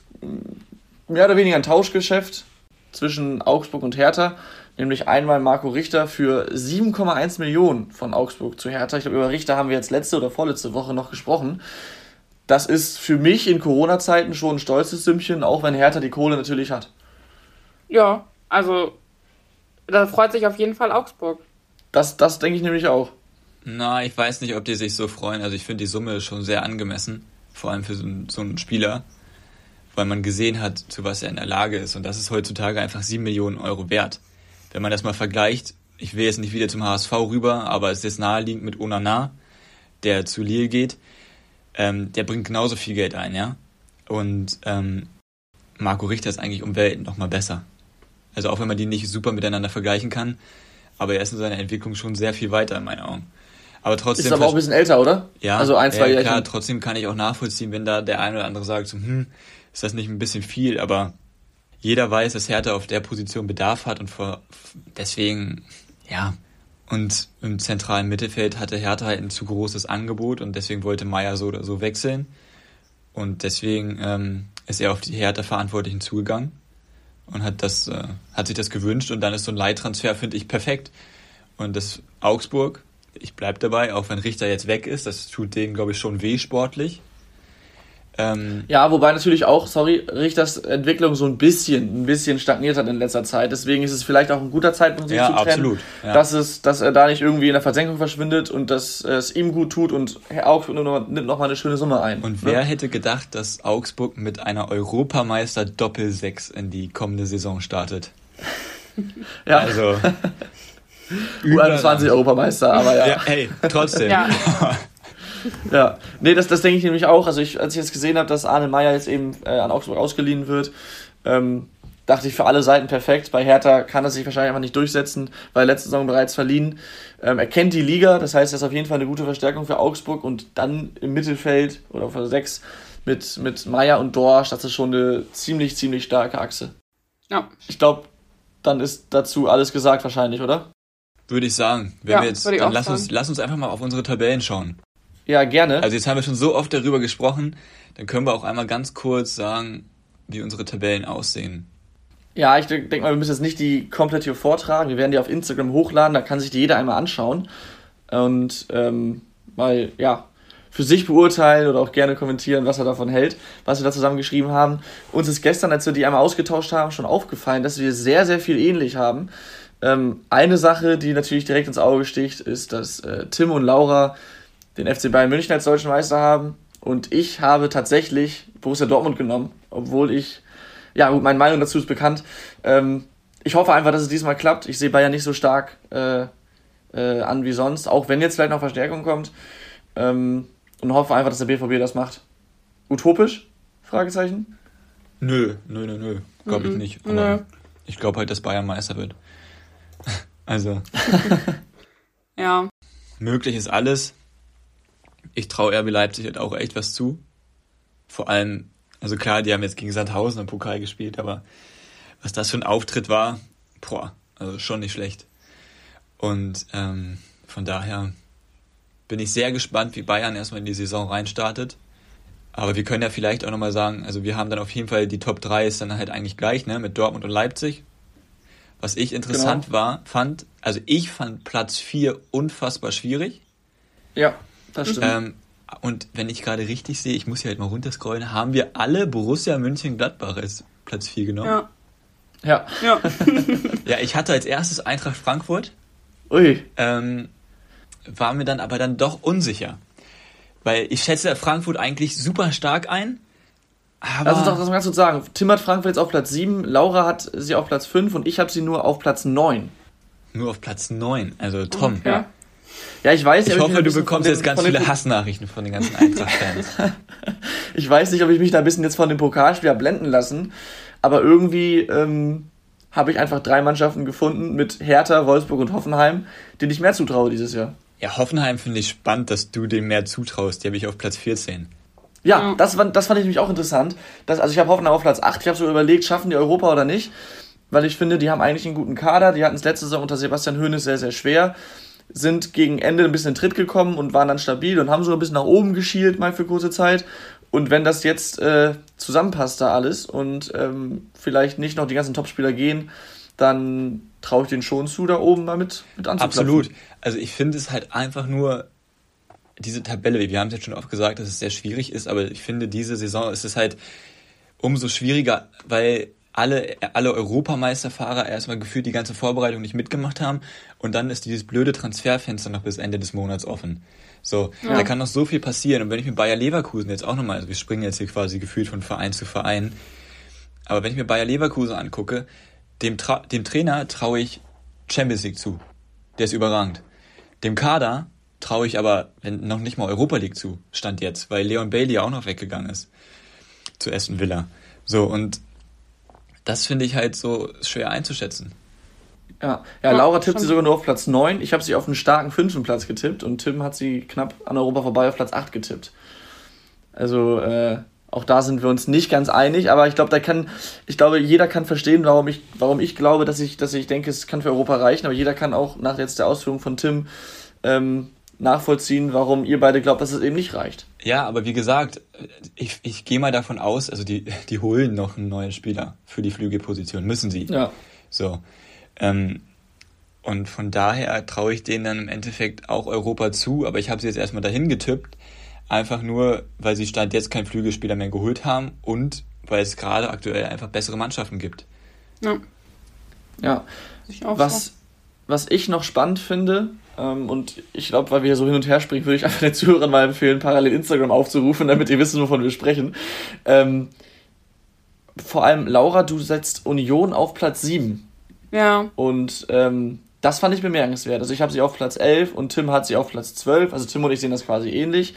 mehr oder weniger ein Tauschgeschäft zwischen Augsburg und Hertha nämlich einmal Marco Richter für 7,1 Millionen von Augsburg zu Hertha. Ich glaube, über Richter haben wir jetzt letzte oder vorletzte Woche noch gesprochen. Das ist für mich in Corona-Zeiten schon ein stolzes Sümmchen, auch wenn Hertha die Kohle natürlich hat. Ja, also da freut sich auf jeden Fall Augsburg. Das, das denke ich nämlich auch. Na, ich weiß nicht, ob die sich so freuen. Also ich finde die Summe schon sehr angemessen vor allem für so, so einen Spieler, weil man gesehen hat, zu was er in der Lage ist. Und das ist heutzutage einfach 7 Millionen Euro wert. Wenn man das mal vergleicht, ich will jetzt nicht wieder zum HSV rüber, aber es ist naheliegend mit Onana, der zu Lille geht, ähm, der bringt genauso viel Geld ein, ja. Und ähm, Marco Richter ist eigentlich um Welten noch mal besser. Also auch wenn man die nicht super miteinander vergleichen kann, aber er ist in seiner Entwicklung schon sehr viel weiter in meinen Augen. Aber trotzdem. Ist aber auch ein bisschen älter, oder? Ja. Also ein, zwei ja, Klar, trotzdem kann ich auch nachvollziehen, wenn da der eine oder andere sagt, so, hm, ist das nicht ein bisschen viel, aber jeder weiß, dass Hertha auf der Position Bedarf hat und vor, deswegen, ja. Und im zentralen Mittelfeld hatte Hertha halt ein zu großes Angebot und deswegen wollte Meier so oder so wechseln. Und deswegen ähm, ist er auf die Hertha-Verantwortlichen zugegangen und hat das, äh, hat sich das gewünscht und dann ist so ein Leittransfer, finde ich, perfekt. Und das Augsburg, ich bleib dabei, auch wenn Richter jetzt weg ist, das tut denen, glaube ich, schon weh sportlich. Ähm, ja, wobei natürlich auch, sorry, Richters Entwicklung so ein bisschen, ein bisschen stagniert hat in letzter Zeit. Deswegen ist es vielleicht auch ein guter Zeitpunkt, sich ja, zu trennen. Absolut, ja. dass, es, dass er da nicht irgendwie in der Versenkung verschwindet und dass es ihm gut tut und Augsburg nimmt nochmal eine schöne Summe ein. Und ne? wer hätte gedacht, dass Augsburg mit einer Europameister Doppel-6 in die kommende Saison startet? ja. Also. U21 Europameister, aber ja. ja hey, trotzdem. ja. ja, nee, das, das denke ich nämlich auch. Also ich, als ich jetzt gesehen habe, dass Arne Meyer jetzt eben äh, an Augsburg ausgeliehen wird, ähm, dachte ich für alle Seiten perfekt. Bei Hertha kann er sich wahrscheinlich einfach nicht durchsetzen, weil er letzte Saison bereits verliehen. Ähm, er kennt die Liga, das heißt, er ist auf jeden Fall eine gute Verstärkung für Augsburg und dann im Mittelfeld oder auf der 6 mit, mit Meier und Dorsch, das ist schon eine ziemlich, ziemlich starke Achse. Ja. Ich glaube, dann ist dazu alles gesagt wahrscheinlich, oder? Würde ich sagen. Wenn ja, wir jetzt, dann lass uns, lass uns einfach mal auf unsere Tabellen schauen. Ja, gerne. Also jetzt haben wir schon so oft darüber gesprochen, dann können wir auch einmal ganz kurz sagen, wie unsere Tabellen aussehen. Ja, ich denke mal, wir müssen jetzt nicht die komplett hier vortragen. Wir werden die auf Instagram hochladen, da kann sich die jeder einmal anschauen und ähm, mal, ja, für sich beurteilen oder auch gerne kommentieren, was er davon hält, was wir da zusammengeschrieben haben. Uns ist gestern, als wir die einmal ausgetauscht haben, schon aufgefallen, dass wir sehr, sehr viel ähnlich haben. Ähm, eine Sache, die natürlich direkt ins Auge sticht, ist, dass äh, Tim und Laura den FC Bayern München als deutschen Meister haben. Und ich habe tatsächlich Borussia Dortmund genommen, obwohl ich, ja gut, meine Meinung dazu ist bekannt. Ähm, ich hoffe einfach, dass es diesmal klappt. Ich sehe Bayern nicht so stark äh, äh, an wie sonst, auch wenn jetzt vielleicht noch Verstärkung kommt. Ähm, und hoffe einfach, dass der BVB das macht. Utopisch? Fragezeichen? Nö, nö, nö, nö. Glaube ich nicht. Aber nö. ich glaube halt, dass Bayern Meister wird. also. ja. Möglich ist alles ich traue RB Leipzig halt auch echt was zu. Vor allem, also klar, die haben jetzt gegen Sandhausen im Pokal gespielt, aber was das für ein Auftritt war, boah, also schon nicht schlecht. Und ähm, von daher bin ich sehr gespannt, wie Bayern erstmal in die Saison reinstartet. Aber wir können ja vielleicht auch nochmal sagen, also wir haben dann auf jeden Fall die Top 3 ist dann halt eigentlich gleich, ne, mit Dortmund und Leipzig. Was ich interessant genau. war, fand, also ich fand Platz 4 unfassbar schwierig. Ja das stimmt. Ähm, und wenn ich gerade richtig sehe, ich muss hier halt mal runterscrollen, haben wir alle Borussia München-Gladbach als Platz 4 genommen. Ja. Ja. Ja. ja, ich hatte als erstes Eintracht Frankfurt. Ui. Ähm, war mir dann aber dann doch unsicher. Weil ich schätze Frankfurt eigentlich super stark ein. Aber Lass uns doch das mal ganz kurz sagen. Tim hat Frankfurt jetzt auf Platz 7, Laura hat sie auf Platz 5 und ich habe sie nur auf Platz 9. Nur auf Platz 9, also Tom. Ja. Ja, ich weiß. Ich hoffe, du bekommst jetzt ganz viele Hassnachrichten von den ganzen Eintracht-Fans. ich weiß nicht, ob ich mich da ein bisschen jetzt von dem Pokalspieler blenden lassen, aber irgendwie ähm, habe ich einfach drei Mannschaften gefunden mit Hertha, Wolfsburg und Hoffenheim, denen ich mehr zutraue dieses Jahr. Ja, Hoffenheim finde ich spannend, dass du dem mehr zutraust. Die habe ich auf Platz 14. Ja, das, das fand ich nämlich auch interessant. Das, also ich habe Hoffenheim auf Platz 8. Ich habe so überlegt, schaffen die Europa oder nicht. Weil ich finde, die haben eigentlich einen guten Kader. Die hatten es letzte Saison unter Sebastian Hoeneß sehr, sehr schwer sind gegen Ende ein bisschen in Tritt gekommen und waren dann stabil und haben so ein bisschen nach oben geschielt, mal für kurze Zeit. Und wenn das jetzt äh, zusammenpasst, da alles und ähm, vielleicht nicht noch die ganzen Topspieler gehen, dann traue ich den schon zu, da oben mal mit, mit. Absolut. Also ich finde es halt einfach nur, diese Tabelle, wir haben es jetzt schon oft gesagt, dass es sehr schwierig ist, aber ich finde, diese Saison ist es halt umso schwieriger, weil alle, alle Europameisterfahrer erstmal gefühlt die ganze Vorbereitung nicht mitgemacht haben und dann ist dieses blöde Transferfenster noch bis Ende des Monats offen. So, ja. da kann noch so viel passieren. Und wenn ich mir Bayer Leverkusen jetzt auch nochmal, also wir springen jetzt hier quasi gefühlt von Verein zu Verein, aber wenn ich mir Bayer Leverkusen angucke, dem, Tra dem Trainer traue ich Champions League zu. Der ist überragend. Dem Kader traue ich aber noch nicht mal Europa League zu, stand jetzt, weil Leon Bailey auch noch weggegangen ist zu Aston Villa. So, und das finde ich halt so schwer einzuschätzen. Ja, ja, Laura tippt sie sogar nur auf Platz 9. Ich habe sie auf einen starken fünften Platz getippt und Tim hat sie knapp an Europa vorbei auf Platz 8 getippt. Also, äh, auch da sind wir uns nicht ganz einig, aber ich glaube, da kann, ich glaube, jeder kann verstehen, warum ich, warum ich glaube, dass ich, dass ich denke, es kann für Europa reichen, aber jeder kann auch nach jetzt der Ausführung von Tim ähm, nachvollziehen, warum ihr beide glaubt, dass es eben nicht reicht. Ja, aber wie gesagt, ich, ich gehe mal davon aus, also die, die holen noch einen neuen Spieler für die Flügelposition, müssen sie. Ja. So. Ähm, und von daher traue ich denen dann im Endeffekt auch Europa zu, aber ich habe sie jetzt erstmal dahin getippt, einfach nur, weil sie Stand jetzt keinen Flügelspieler mehr geholt haben und weil es gerade aktuell einfach bessere Mannschaften gibt. Ja. Ja. Was, so. was ich noch spannend finde, und ich glaube, weil wir so hin und her springen, würde ich einfach den Zuhörern mal empfehlen, parallel Instagram aufzurufen, damit ihr wisst, wovon wir sprechen. Ähm, vor allem, Laura, du setzt Union auf Platz 7. Ja. Und ähm, das fand ich bemerkenswert. Also ich habe sie auf Platz 11 und Tim hat sie auf Platz 12. Also Tim und ich sehen das quasi ähnlich.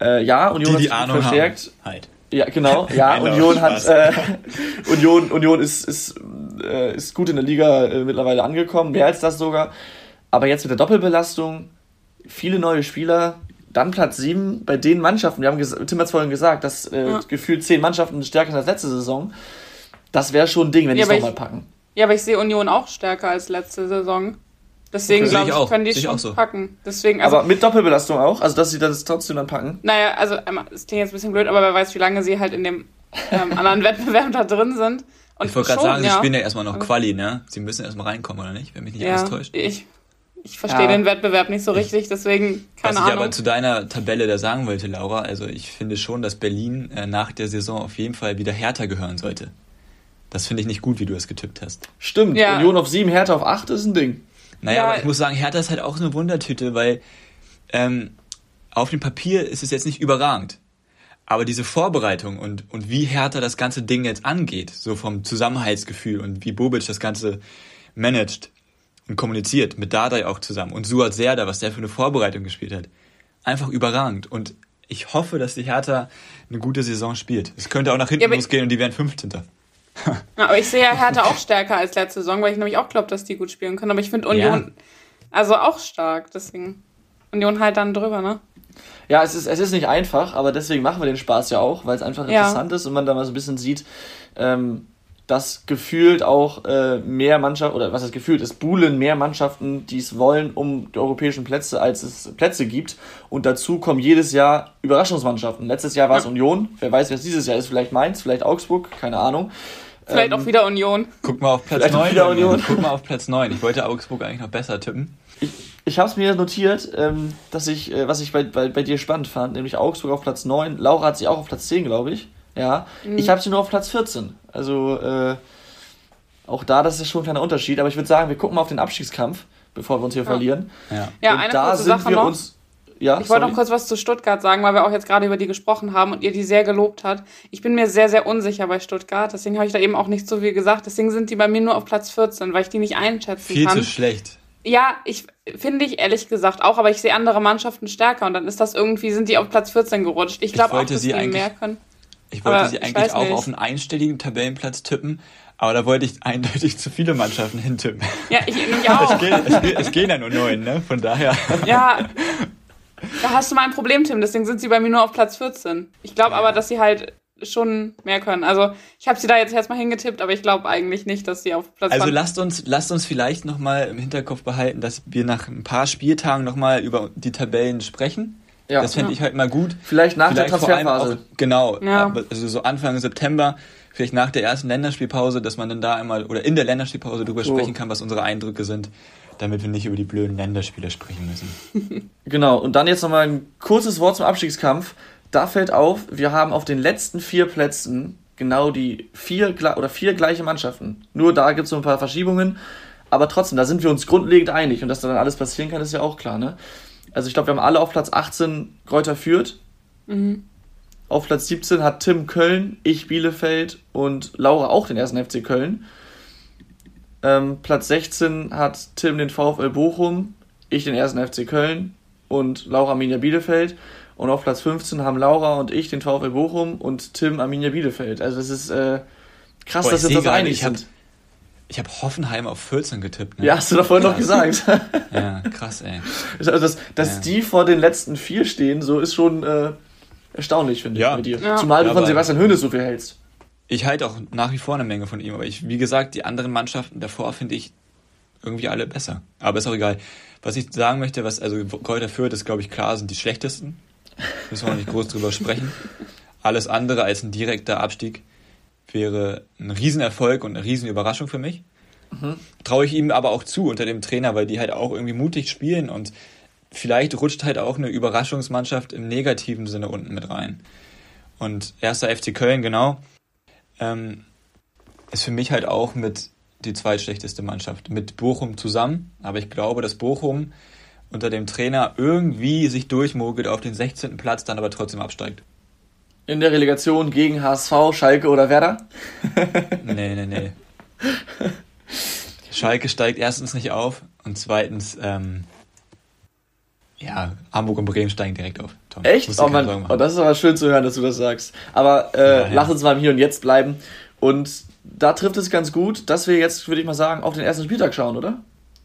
Äh, ja, Union die, die hat sich Ahnung verstärkt. Haben. Halt. Ja, genau. Ja, Union hat äh, Union Union ist ist äh, ist gut in der Liga äh, mittlerweile angekommen, mehr als das sogar. Aber jetzt mit der Doppelbelastung, viele neue Spieler, dann Platz 7 bei den Mannschaften. Wir haben Tim hat es vorhin gesagt, dass äh, ja. gefühlt zehn Mannschaften stärker sind als letzte Saison. Das wäre schon ein Ding, wenn ja, die es nochmal packen. Ja, aber ich sehe Union auch stärker als letzte Saison. Deswegen okay, glaube ich, ich können die schon so. packen. Deswegen, also, aber mit Doppelbelastung auch? Also, dass sie das trotzdem dann packen? Naja, also, es klingt jetzt ein bisschen blöd, aber wer weiß, wie lange sie halt in dem ähm, anderen Wettbewerb da drin sind. Und ich wollte gerade sagen, ja. sie spielen ja erstmal noch Quali, ne? Sie müssen erstmal reinkommen, oder nicht? Wenn mich nicht ja, alles täuscht. Ich, ich verstehe ja. den Wettbewerb nicht so richtig, deswegen keine Was Ahnung. Was ich aber zu deiner Tabelle da sagen wollte, Laura, also ich finde schon, dass Berlin äh, nach der Saison auf jeden Fall wieder härter gehören sollte. Das finde ich nicht gut, wie du es getippt hast. Stimmt, ja. Union auf 7, Hertha auf 8 ist ein Ding. Naja, ja. aber ich muss sagen, Hertha ist halt auch eine Wundertüte, weil ähm, auf dem Papier ist es jetzt nicht überragend. Aber diese Vorbereitung und, und wie Hertha das ganze Ding jetzt angeht, so vom Zusammenhaltsgefühl und wie Bobic das Ganze managt, und kommuniziert mit Dardai auch zusammen und Suat Serda, was der für eine Vorbereitung gespielt hat. Einfach überragend. Und ich hoffe, dass die Hertha eine gute Saison spielt. Es könnte auch nach hinten ja, losgehen und die wären 15. ja, aber ich sehe ja Hertha auch stärker als letzte Saison, weil ich nämlich auch glaube, dass die gut spielen können. Aber ich finde Union ja. also auch stark. Deswegen Union halt dann drüber, ne? Ja, es ist, es ist nicht einfach, aber deswegen machen wir den Spaß ja auch, weil es einfach interessant ja. ist und man da mal so ein bisschen sieht, ähm, dass gefühlt auch äh, mehr Mannschaften, oder was heißt gefühlt, es buhlen mehr Mannschaften, die es wollen, um die europäischen Plätze, als es Plätze gibt. Und dazu kommen jedes Jahr Überraschungsmannschaften. Letztes Jahr war es ja. Union, wer weiß, wer es dieses Jahr ist, vielleicht Mainz, vielleicht Augsburg, keine Ahnung. Vielleicht ähm, auch wieder Union. Guck mal auf Platz 9. Wieder Union. Guck mal auf Platz 9. Ich wollte Augsburg eigentlich noch besser tippen. Ich, ich habe es mir notiert, ähm, dass ich, äh, was ich bei, bei, bei dir spannend fand, nämlich Augsburg auf Platz 9. Laura hat sie auch auf Platz 10, glaube ich. Ja. Mhm. Ich habe sie nur auf Platz 14. Also äh, auch da, das ist schon ein kleiner Unterschied. Aber ich würde sagen, wir gucken mal auf den Abstiegskampf, bevor wir uns hier ja. verlieren. Ja, ja und eine da sind Sache wir noch. uns. Ja, ich wollte noch kurz was zu Stuttgart sagen, weil wir auch jetzt gerade über die gesprochen haben und ihr die sehr gelobt hat. Ich bin mir sehr, sehr unsicher bei Stuttgart, deswegen habe ich da eben auch nicht so viel gesagt. Deswegen sind die bei mir nur auf Platz 14, weil ich die nicht einschätzen viel kann. Viel zu schlecht. Ja, ich finde ich ehrlich gesagt auch, aber ich sehe andere Mannschaften stärker und dann ist das irgendwie, sind die auf Platz 14 gerutscht. Ich glaube auch, dass die mehr können. Ich wollte aber sie eigentlich auch nicht. auf einen einstelligen Tabellenplatz tippen, aber da wollte ich eindeutig zu viele Mannschaften hintippen. Ja, ich nämlich auch. Es, gehen ja nur neun, ne? Von daher. Ja, da hast du mal ein Problem, Tim. Deswegen sind sie bei mir nur auf Platz 14. Ich glaube aber, dass sie halt schon mehr können. Also ich habe sie da jetzt erstmal hingetippt, aber ich glaube eigentlich nicht, dass sie auf Platz Also lasst uns, lasst uns vielleicht nochmal im Hinterkopf behalten, dass wir nach ein paar Spieltagen nochmal über die Tabellen sprechen ja. Das fände ja. ich halt mal gut. Vielleicht nach vielleicht der Transferphase. Auch, genau. Ja. Also so Anfang September, vielleicht nach der ersten Länderspielpause, dass man dann da einmal oder in der Länderspielpause darüber so. sprechen kann, was unsere Eindrücke sind, damit wir nicht über die blöden Länderspiele sprechen müssen. genau. Und dann jetzt nochmal ein kurzes Wort zum Abstiegskampf. Da fällt auf, wir haben auf den letzten vier Plätzen genau die vier oder vier gleiche Mannschaften. Nur da gibt es so ein paar Verschiebungen. Aber trotzdem, da sind wir uns grundlegend einig. Und dass da dann alles passieren kann, ist ja auch klar, ne? Also ich glaube, wir haben alle auf Platz 18 Kräuter führt. Mhm. Auf Platz 17 hat Tim Köln, ich Bielefeld und Laura auch den ersten FC Köln. Ähm, Platz 16 hat Tim den VfL Bochum, ich den ersten FC Köln und Laura Arminia Bielefeld. Und auf Platz 15 haben Laura und ich den VfL Bochum und Tim Arminia Bielefeld. Also das ist äh, krass, Boah, dass wir uns das einig sind. Ich habe Hoffenheim auf 14 getippt. Ne? Ja, hast du da vorhin noch gesagt. ja, krass, ey. Also, dass, dass ja. die vor den letzten vier stehen, so ist schon äh, erstaunlich, finde ja. ich, bei dir. Ja. Zumal du ja, von Sebastian Hönes so viel hältst. Ich halte auch nach wie vor eine Menge von ihm, aber ich, wie gesagt, die anderen Mannschaften davor finde ich irgendwie alle besser. Aber ist auch egal. Was ich sagen möchte, was, also Kräuter Fürth ist, glaube ich, klar, sind die schlechtesten. Müssen wir noch nicht groß drüber sprechen. Alles andere als ein direkter Abstieg wäre ein Riesenerfolg und eine Riesenüberraschung für mich. Mhm. Traue ich ihm aber auch zu unter dem Trainer, weil die halt auch irgendwie mutig spielen und vielleicht rutscht halt auch eine Überraschungsmannschaft im negativen Sinne unten mit rein. Und erster FC Köln, genau, ähm, ist für mich halt auch mit die zweitschlechteste Mannschaft. Mit Bochum zusammen, aber ich glaube, dass Bochum unter dem Trainer irgendwie sich durchmogelt auf den 16. Platz, dann aber trotzdem absteigt. In der Relegation gegen HSV, Schalke oder Werder? nee, nee, nee. Schalke steigt erstens nicht auf und zweitens, ähm, ja, Hamburg und Bremen steigen direkt auf. Tom. Echt? Oh, man, oh, das ist aber schön zu hören, dass du das sagst. Aber äh, ja, ja. lass uns mal Hier und Jetzt bleiben. Und da trifft es ganz gut, dass wir jetzt, würde ich mal sagen, auf den ersten Spieltag schauen, oder?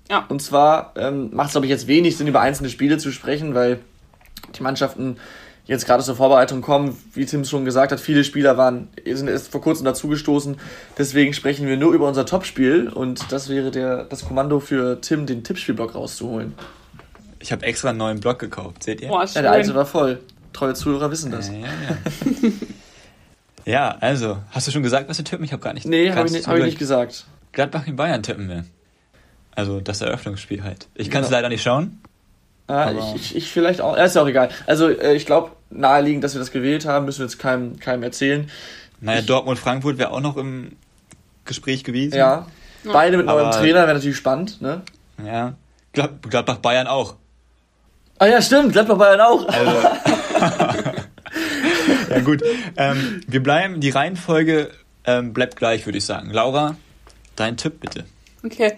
Ja. Und zwar ähm, macht es, glaube ich, jetzt wenig Sinn, über einzelne Spiele zu sprechen, weil die Mannschaften jetzt gerade zur Vorbereitung kommen. Wie Tim schon gesagt hat, viele Spieler waren, sind erst vor kurzem dazugestoßen. Deswegen sprechen wir nur über unser Topspiel und das wäre der, das Kommando für Tim, den Tippspielblock rauszuholen. Ich habe extra einen neuen Block gekauft, seht ihr? Boah, ja, der alte war voll. Treue Zuhörer wissen das. Ja, ja, ja. ja, also, hast du schon gesagt, was wir tippen? Ich habe gar nicht. Nee, habe ich, nicht, hab ich nicht gesagt. Gladbach in Bayern tippen wir. Also das Eröffnungsspiel halt. Ich kann es genau. leider nicht schauen. Ah, ich, ich, ich, vielleicht auch. Ist ja auch egal. Also äh, ich glaube, naheliegend, dass wir das gewählt haben, müssen wir jetzt keinem, keinem erzählen. Naja, Dortmund-Frankfurt wäre auch noch im Gespräch gewesen. Ja. Beide mit neuem Trainer wäre natürlich spannend, ne? Ja. Gladbach-Bayern auch. Ah ja, stimmt, Gladbach-Bayern auch. Also. ja gut. Ähm, wir bleiben, die Reihenfolge ähm, bleibt gleich, würde ich sagen. Laura, dein Tipp bitte. Okay.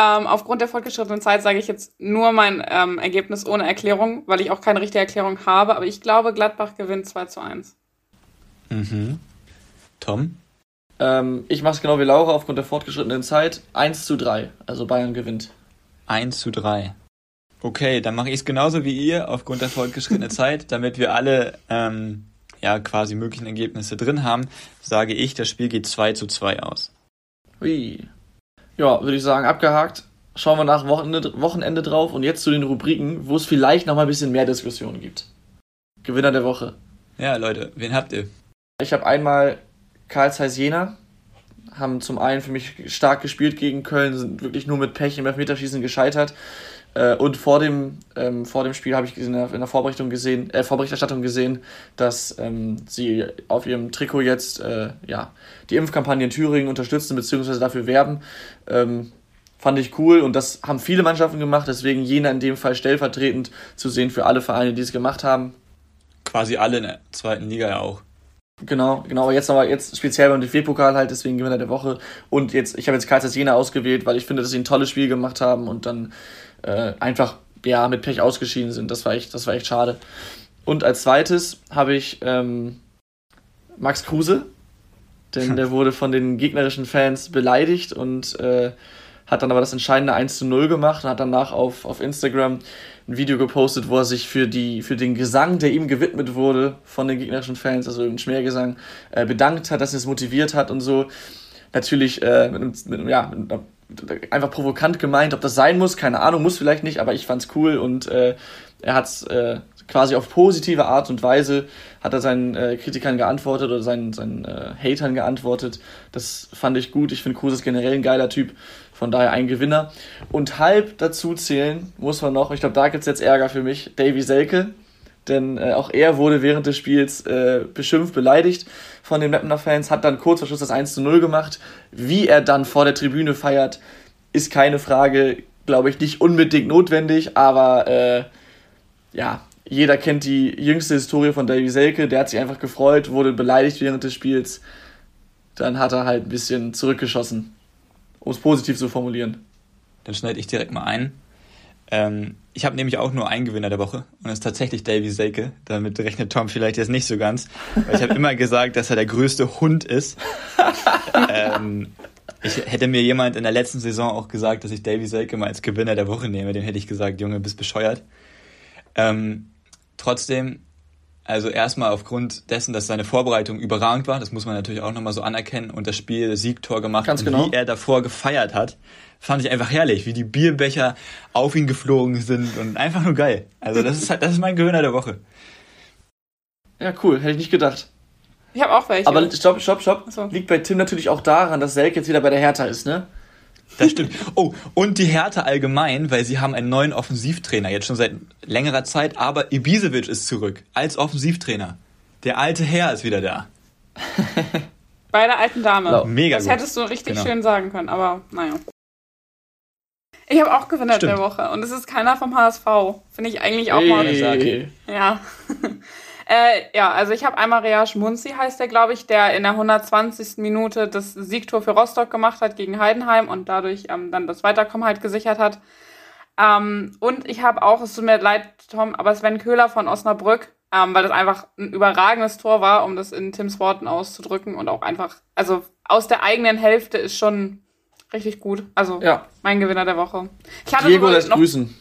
Ähm, aufgrund der fortgeschrittenen Zeit sage ich jetzt nur mein ähm, Ergebnis ohne Erklärung, weil ich auch keine richtige Erklärung habe. Aber ich glaube, Gladbach gewinnt 2 zu 1. Mhm. Tom? Ähm, ich mache es genau wie Laura aufgrund der fortgeschrittenen Zeit. 1 zu 3. Also Bayern gewinnt. 1 zu 3. Okay, dann mache ich es genauso wie ihr aufgrund der fortgeschrittenen Zeit, damit wir alle ähm, ja quasi möglichen Ergebnisse drin haben, sage ich, das Spiel geht 2 zu 2 aus. Hui. Ja, würde ich sagen, abgehakt. Schauen wir nach Wochenende, Wochenende drauf und jetzt zu den Rubriken, wo es vielleicht noch mal ein bisschen mehr Diskussionen gibt. Gewinner der Woche. Ja, Leute, wen habt ihr? Ich habe einmal Karl Zeiss Jena. Haben zum einen für mich stark gespielt gegen Köln, sind wirklich nur mit Pech im Elfmeterschießen gescheitert. Äh, und vor dem, ähm, vor dem Spiel habe ich in der, in der Vorberichtung gesehen, äh, Vorberichterstattung gesehen, dass ähm, sie auf ihrem Trikot jetzt äh, ja, die Impfkampagne in Thüringen unterstützen bzw. dafür werben. Ähm, fand ich cool und das haben viele Mannschaften gemacht, deswegen Jena in dem Fall stellvertretend zu sehen für alle Vereine, die es gemacht haben. Quasi alle in der zweiten Liga ja auch. Genau, genau, aber jetzt aber jetzt speziell beim DFB-Pokal halt, deswegen Gewinner der Woche. Und jetzt, ich habe jetzt Karlsruhe Jena ausgewählt, weil ich finde, dass sie ein tolles Spiel gemacht haben und dann äh, einfach ja mit Pech ausgeschieden sind. Das war echt, das war echt schade. Und als zweites habe ich ähm, Max Kruse, denn der wurde von den gegnerischen Fans beleidigt und äh, hat dann aber das entscheidende 1 zu 0 gemacht und hat danach auf, auf Instagram ein Video gepostet, wo er sich für, die, für den Gesang, der ihm gewidmet wurde von den gegnerischen Fans, also im Schmähgesang, äh, bedankt hat, dass er es motiviert hat und so. Natürlich äh, mit, einem, mit, ja, mit einer einfach provokant gemeint, ob das sein muss, keine Ahnung, muss vielleicht nicht, aber ich fand's cool und äh, er hat's äh, quasi auf positive Art und Weise hat er seinen äh, Kritikern geantwortet oder seinen, seinen äh, Hatern geantwortet. Das fand ich gut. Ich finde Kruse ist generell ein geiler Typ, von daher ein Gewinner. Und halb dazu zählen muss man noch, ich glaube, da gibt's jetzt Ärger für mich, Davy Selke, denn äh, auch er wurde während des Spiels äh, beschimpft, beleidigt von den Mapner Fans, hat dann kurz vor Schluss das 1 zu 0 gemacht. Wie er dann vor der Tribüne feiert, ist keine Frage, glaube ich, nicht unbedingt notwendig, aber äh, ja, jeder kennt die jüngste Historie von Davy Selke, der hat sich einfach gefreut, wurde beleidigt während des Spiels. Dann hat er halt ein bisschen zurückgeschossen, um es positiv zu formulieren. Dann schneide ich direkt mal ein. Ähm, ich habe nämlich auch nur einen Gewinner der Woche und das ist tatsächlich Davy Selke. Damit rechnet Tom vielleicht jetzt nicht so ganz, weil ich habe immer gesagt, dass er der größte Hund ist. ähm, ich hätte mir jemand in der letzten Saison auch gesagt, dass ich Davy Selke mal als Gewinner der Woche nehme, dem hätte ich gesagt, Junge, bist bescheuert. Ähm, trotzdem, also erstmal aufgrund dessen, dass seine Vorbereitung überragend war, das muss man natürlich auch nochmal so anerkennen und das Spiel Siegtor gemacht Ganz genau. wie er davor gefeiert hat, fand ich einfach herrlich, wie die Bierbecher auf ihn geflogen sind und einfach nur geil. Also das ist halt, das ist mein Gewinner der Woche. Ja, cool, hätte ich nicht gedacht. Ich habe auch welche. Aber stopp, stopp, stopp. So. Liegt bei Tim natürlich auch daran, dass Selk jetzt wieder bei der Hertha ist, ne? Das stimmt. Oh, und die Hertha allgemein, weil sie haben einen neuen Offensivtrainer, jetzt schon seit längerer Zeit, aber Ibisevic ist zurück als Offensivtrainer. Der alte Herr ist wieder da. Bei der alten Dame. Mega das gut. hättest du richtig genau. schön sagen können, aber naja. Ich habe auch Gewinner der Woche und es ist keiner vom HSV. Finde ich eigentlich auch hey. mal. Ja. Äh, ja, also ich habe einmal Rea Schmunzi, heißt der, glaube ich, der in der 120. Minute das Siegtor für Rostock gemacht hat gegen Heidenheim und dadurch ähm, dann das Weiterkommen halt gesichert hat. Ähm, und ich habe auch, es tut mir leid, Tom, aber Sven Köhler von Osnabrück, ähm, weil das einfach ein überragendes Tor war, um das in Tims Worten auszudrücken und auch einfach, also aus der eigenen Hälfte ist schon richtig gut. Also ja. mein Gewinner der Woche. Ich hatte Diego lässt grüßen.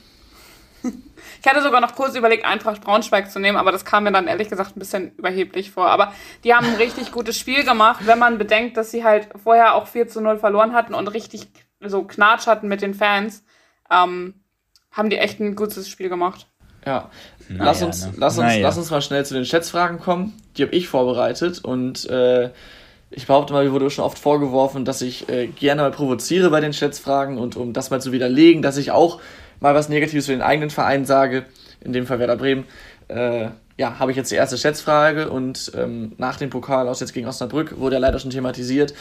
Ich hatte sogar noch kurz überlegt, Eintracht Braunschweig zu nehmen, aber das kam mir dann ehrlich gesagt ein bisschen überheblich vor. Aber die haben ein richtig gutes Spiel gemacht, wenn man bedenkt, dass sie halt vorher auch 4 zu 0 verloren hatten und richtig so Knatsch hatten mit den Fans. Ähm, haben die echt ein gutes Spiel gemacht. Ja. Naja, lass uns, ne? lass, uns, naja. lass uns mal schnell zu den Schätzfragen kommen. Die habe ich vorbereitet und äh, ich behaupte mal, mir wurde schon oft vorgeworfen, dass ich äh, gerne mal provoziere bei den Schätzfragen und um das mal zu widerlegen, dass ich auch mal was Negatives für den eigenen Verein sage, in dem Fall Werder Bremen, äh, ja, habe ich jetzt die erste Schätzfrage und ähm, nach dem Pokal aus jetzt gegen Osnabrück wurde ja leider schon thematisiert,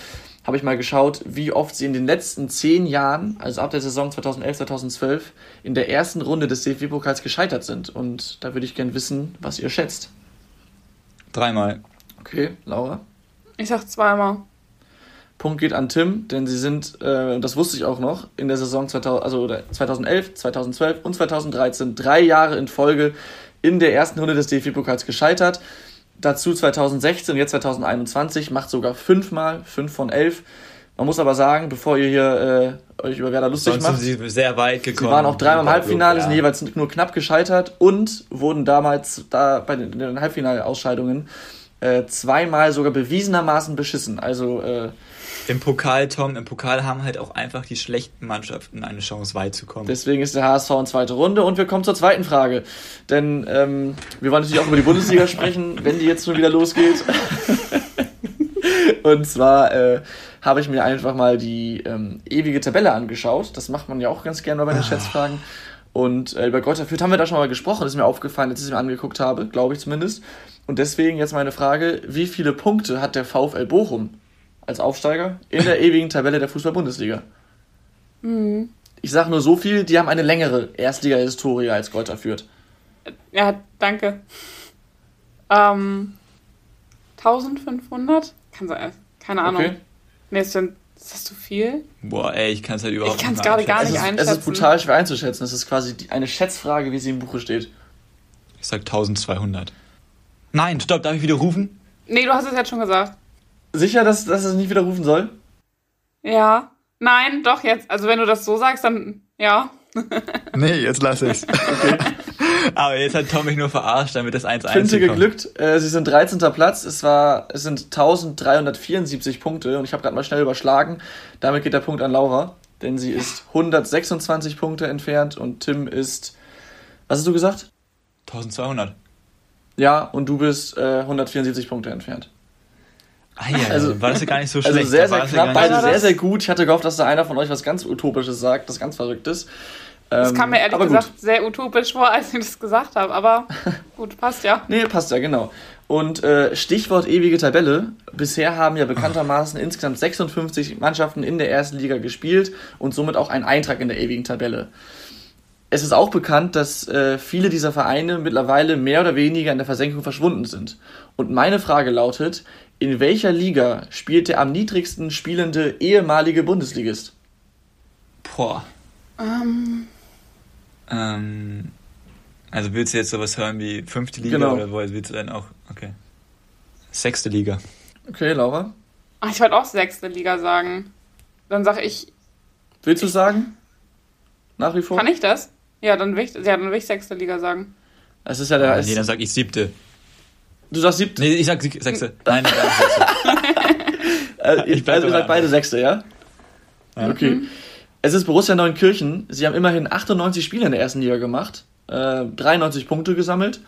habe ich mal geschaut, wie oft sie in den letzten zehn Jahren, also ab der Saison 2011, 2012, in der ersten Runde des DFB-Pokals gescheitert sind. Und da würde ich gerne wissen, was ihr schätzt. Dreimal. Okay, Laura? Ich sag zweimal. Punkt geht an Tim, denn sie sind, äh, das wusste ich auch noch, in der Saison 2000, also 2011, 2012 und 2013 drei Jahre in Folge in der ersten Runde des DFB-Pokals gescheitert. Dazu 2016 und jetzt 2021 macht sogar fünfmal, fünf von elf. Man muss aber sagen, bevor ihr hier äh, euch über Werder lustig Sonst macht, sind sie sehr weit gekommen. Sie waren auch dreimal im Halbfinale, ja. sind jeweils nur knapp gescheitert und wurden damals da bei den, den Halbfinalausscheidungen äh, zweimal sogar bewiesenermaßen beschissen. Also äh, im Pokal, Tom, im Pokal haben halt auch einfach die schlechten Mannschaften eine Chance, weit zu kommen. Deswegen ist der HSV in zweite Runde und wir kommen zur zweiten Frage. Denn ähm, wir wollen natürlich auch über die Bundesliga sprechen, wenn die jetzt schon wieder losgeht. und zwar äh, habe ich mir einfach mal die ähm, ewige Tabelle angeschaut. Das macht man ja auch ganz gerne bei den ah. Schätzfragen. Und äh, über Greuther Fürth haben wir da schon mal gesprochen. Das ist mir aufgefallen, als ich es mir angeguckt habe, glaube ich zumindest. Und deswegen jetzt meine Frage: Wie viele Punkte hat der VfL Bochum? als Aufsteiger in der ewigen Tabelle der Fußball-Bundesliga. Mhm. Ich sage nur so viel, die haben eine längere Erstliga-Historie als Kräuter führt. Ja, danke. Ähm, 1500? Kann sein. Keine Ahnung. Okay. Nee, ist, denn, ist das zu viel? Boah, ey, ich kann es halt überhaupt nicht Ich kann es gerade gar nicht es ist, einschätzen. Es ist brutal schwer einzuschätzen. Es ist quasi eine Schätzfrage, wie sie im Buche steht. Ich sag 1200. Nein, stopp, darf ich wieder rufen? Nee, du hast es jetzt schon gesagt. Sicher, dass, dass es nicht widerrufen soll? Ja. Nein, doch jetzt. Also wenn du das so sagst, dann ja. nee, jetzt lass ich's. Okay. Aber jetzt hat Tom mich nur verarscht, damit das 1-1 Finde geglückt. Äh, sie sind 13. Platz. Es, war, es sind 1374 Punkte und ich habe gerade mal schnell überschlagen. Damit geht der Punkt an Laura, denn sie ist 126 Punkte entfernt und Tim ist. Was hast du gesagt? 1200. Ja, und du bist äh, 174 Punkte entfernt. Ah, ja, also war das ja gar nicht so also schlecht. Also sehr, sehr knapp, beide sehr, sehr gut. Ich hatte gehofft, dass da einer von euch was ganz Utopisches sagt, das ganz Verrücktes. Das kam mir ehrlich gesagt gut. sehr utopisch vor, als ich das gesagt habe, aber gut, passt ja. Nee, passt ja, genau. Und äh, Stichwort ewige Tabelle. Bisher haben ja bekanntermaßen insgesamt 56 Mannschaften in der ersten Liga gespielt und somit auch ein Eintrag in der ewigen Tabelle. es ist auch bekannt, dass äh, viele dieser Vereine mittlerweile mehr oder weniger in der Versenkung verschwunden sind. Und meine Frage lautet, in welcher Liga spielt der am niedrigsten spielende ehemalige Bundesligist? Boah. Um. Ähm. also willst du jetzt sowas hören wie fünfte Liga genau. oder willst du dann auch? Okay. Sechste Liga. Okay, Laura. Ach, ich wollte auch sechste Liga sagen. Dann sage ich. Willst du sagen? Nach wie vor? Kann ich das? Ja, dann will ich, ja, dann will ich sechste Liga sagen. Es ist ja der. Nee, dann sag ich siebte. Du sagst siebte? Nee, ich sag sechste. Nein, nein, sechste. äh, ich also, ihr sagt beide sechste, ja? ja. Okay. Mhm. Es ist Borussia Neunkirchen. Sie haben immerhin 98 Spiele in der ersten Liga gemacht, äh, 93 Punkte gesammelt.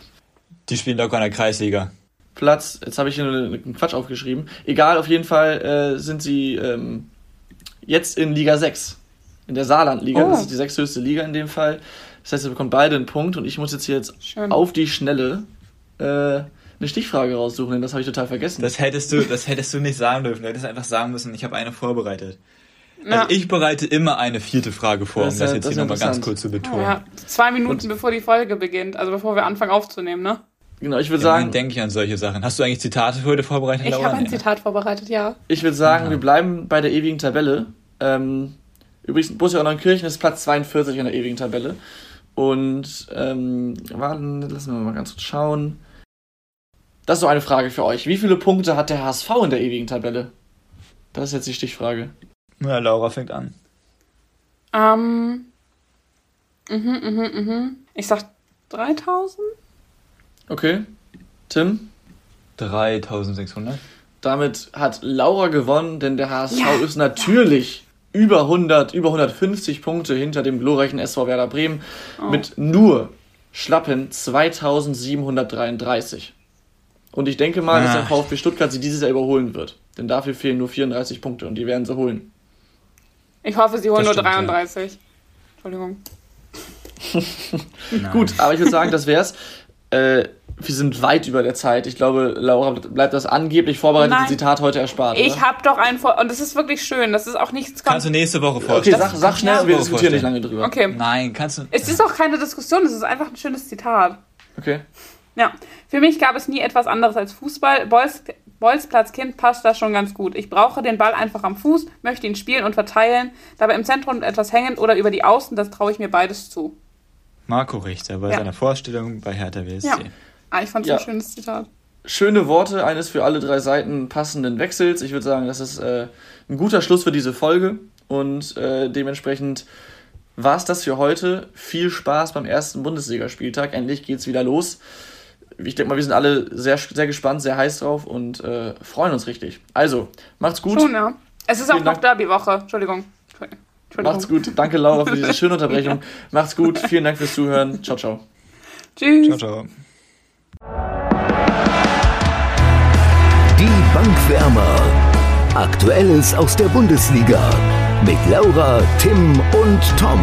Die spielen locker in der Kreisliga. Platz, jetzt habe ich hier einen Quatsch aufgeschrieben. Egal, auf jeden Fall äh, sind sie ähm, jetzt in Liga 6 in der Saarlandliga. Oh. Das ist die sechsthöchste Liga in dem Fall. Das heißt, wir bekommen beide einen Punkt und ich muss jetzt hier jetzt Schön. auf die Schnelle äh, eine Stichfrage raussuchen, denn das habe ich total vergessen. Das hättest du, das hättest du nicht sagen dürfen. Du hättest einfach sagen müssen, ich habe eine vorbereitet. Ja. Also ich bereite immer eine vierte Frage vor, das um das, jetzt das hier nochmal ganz kurz zu betonen. Ja, zwei Minuten und bevor die Folge beginnt, also bevor wir anfangen aufzunehmen, ne? Genau, ich würde sagen. denke ich an solche Sachen. Hast du eigentlich Zitate für heute vorbereitet? Ich habe ein Zitat vorbereitet, ja. Ich würde sagen, ja. wir bleiben bei der ewigen Tabelle. Ähm, Übrigens, Borussia Neunkirchen ist Platz 42 in der ewigen Tabelle. Und, ähm, warten, lassen wir mal ganz kurz schauen. Das ist so eine Frage für euch. Wie viele Punkte hat der HSV in der ewigen Tabelle? Das ist jetzt die Stichfrage. Ja, Laura fängt an. Ähm. Mhm, mhm, mhm. Ich sag 3000? Okay. Tim? 3600. Damit hat Laura gewonnen, denn der HSV ja. ist natürlich über 100, über 150 Punkte hinter dem glorreichen SV Werder Bremen oh. mit nur schlappen 2733. Und ich denke mal, dass der VfB Stuttgart sie dieses Jahr überholen wird. Denn dafür fehlen nur 34 Punkte und die werden sie holen. Ich hoffe, sie holen das nur stimmt, 33. Ja. Entschuldigung. Gut, aber ich würde sagen, das wär's. Äh, wir sind weit über der Zeit. Ich glaube, Laura bleibt das angeblich vorbereitete Zitat heute erspart. Ich habe doch einen vor und das ist wirklich schön. Das ist auch nichts. Kannst du nächste Woche vorstellen? Okay, sag, sag schnell, wir diskutieren nicht lange drüber. Okay. Nein, kannst du. Es ist auch keine Diskussion. Es ist einfach ein schönes Zitat. Okay. Ja, für mich gab es nie etwas anderes als Fußball. Bols, Bolzplatzkind passt das schon ganz gut. Ich brauche den Ball einfach am Fuß, möchte ihn spielen und verteilen, dabei im Zentrum etwas hängend oder über die Außen, das traue ich mir beides zu. Marco Richter bei ja. seiner Vorstellung bei Hertha WSC. Ja. Ah, ich fand es ja. ein schönes Zitat. Schöne Worte eines für alle drei Seiten passenden Wechsels. Ich würde sagen, das ist äh, ein guter Schluss für diese Folge und äh, dementsprechend war es das für heute. Viel Spaß beim ersten Bundesligaspieltag. Endlich geht's wieder los. Ich denke mal, wir sind alle sehr, sehr gespannt, sehr heiß drauf und äh, freuen uns richtig. Also, macht's gut. Schon, ja. Es ist Vielen auch noch Derby-Woche. Entschuldigung. Entschuldigung. Macht's gut. Danke, Laura, für diese schöne Unterbrechung. Macht's gut. Vielen Dank fürs Zuhören. Ciao, ciao. Tschüss. Ciao, ciao. Die Bankwärmer. Aktuelles aus der Bundesliga mit Laura, Tim und Tom.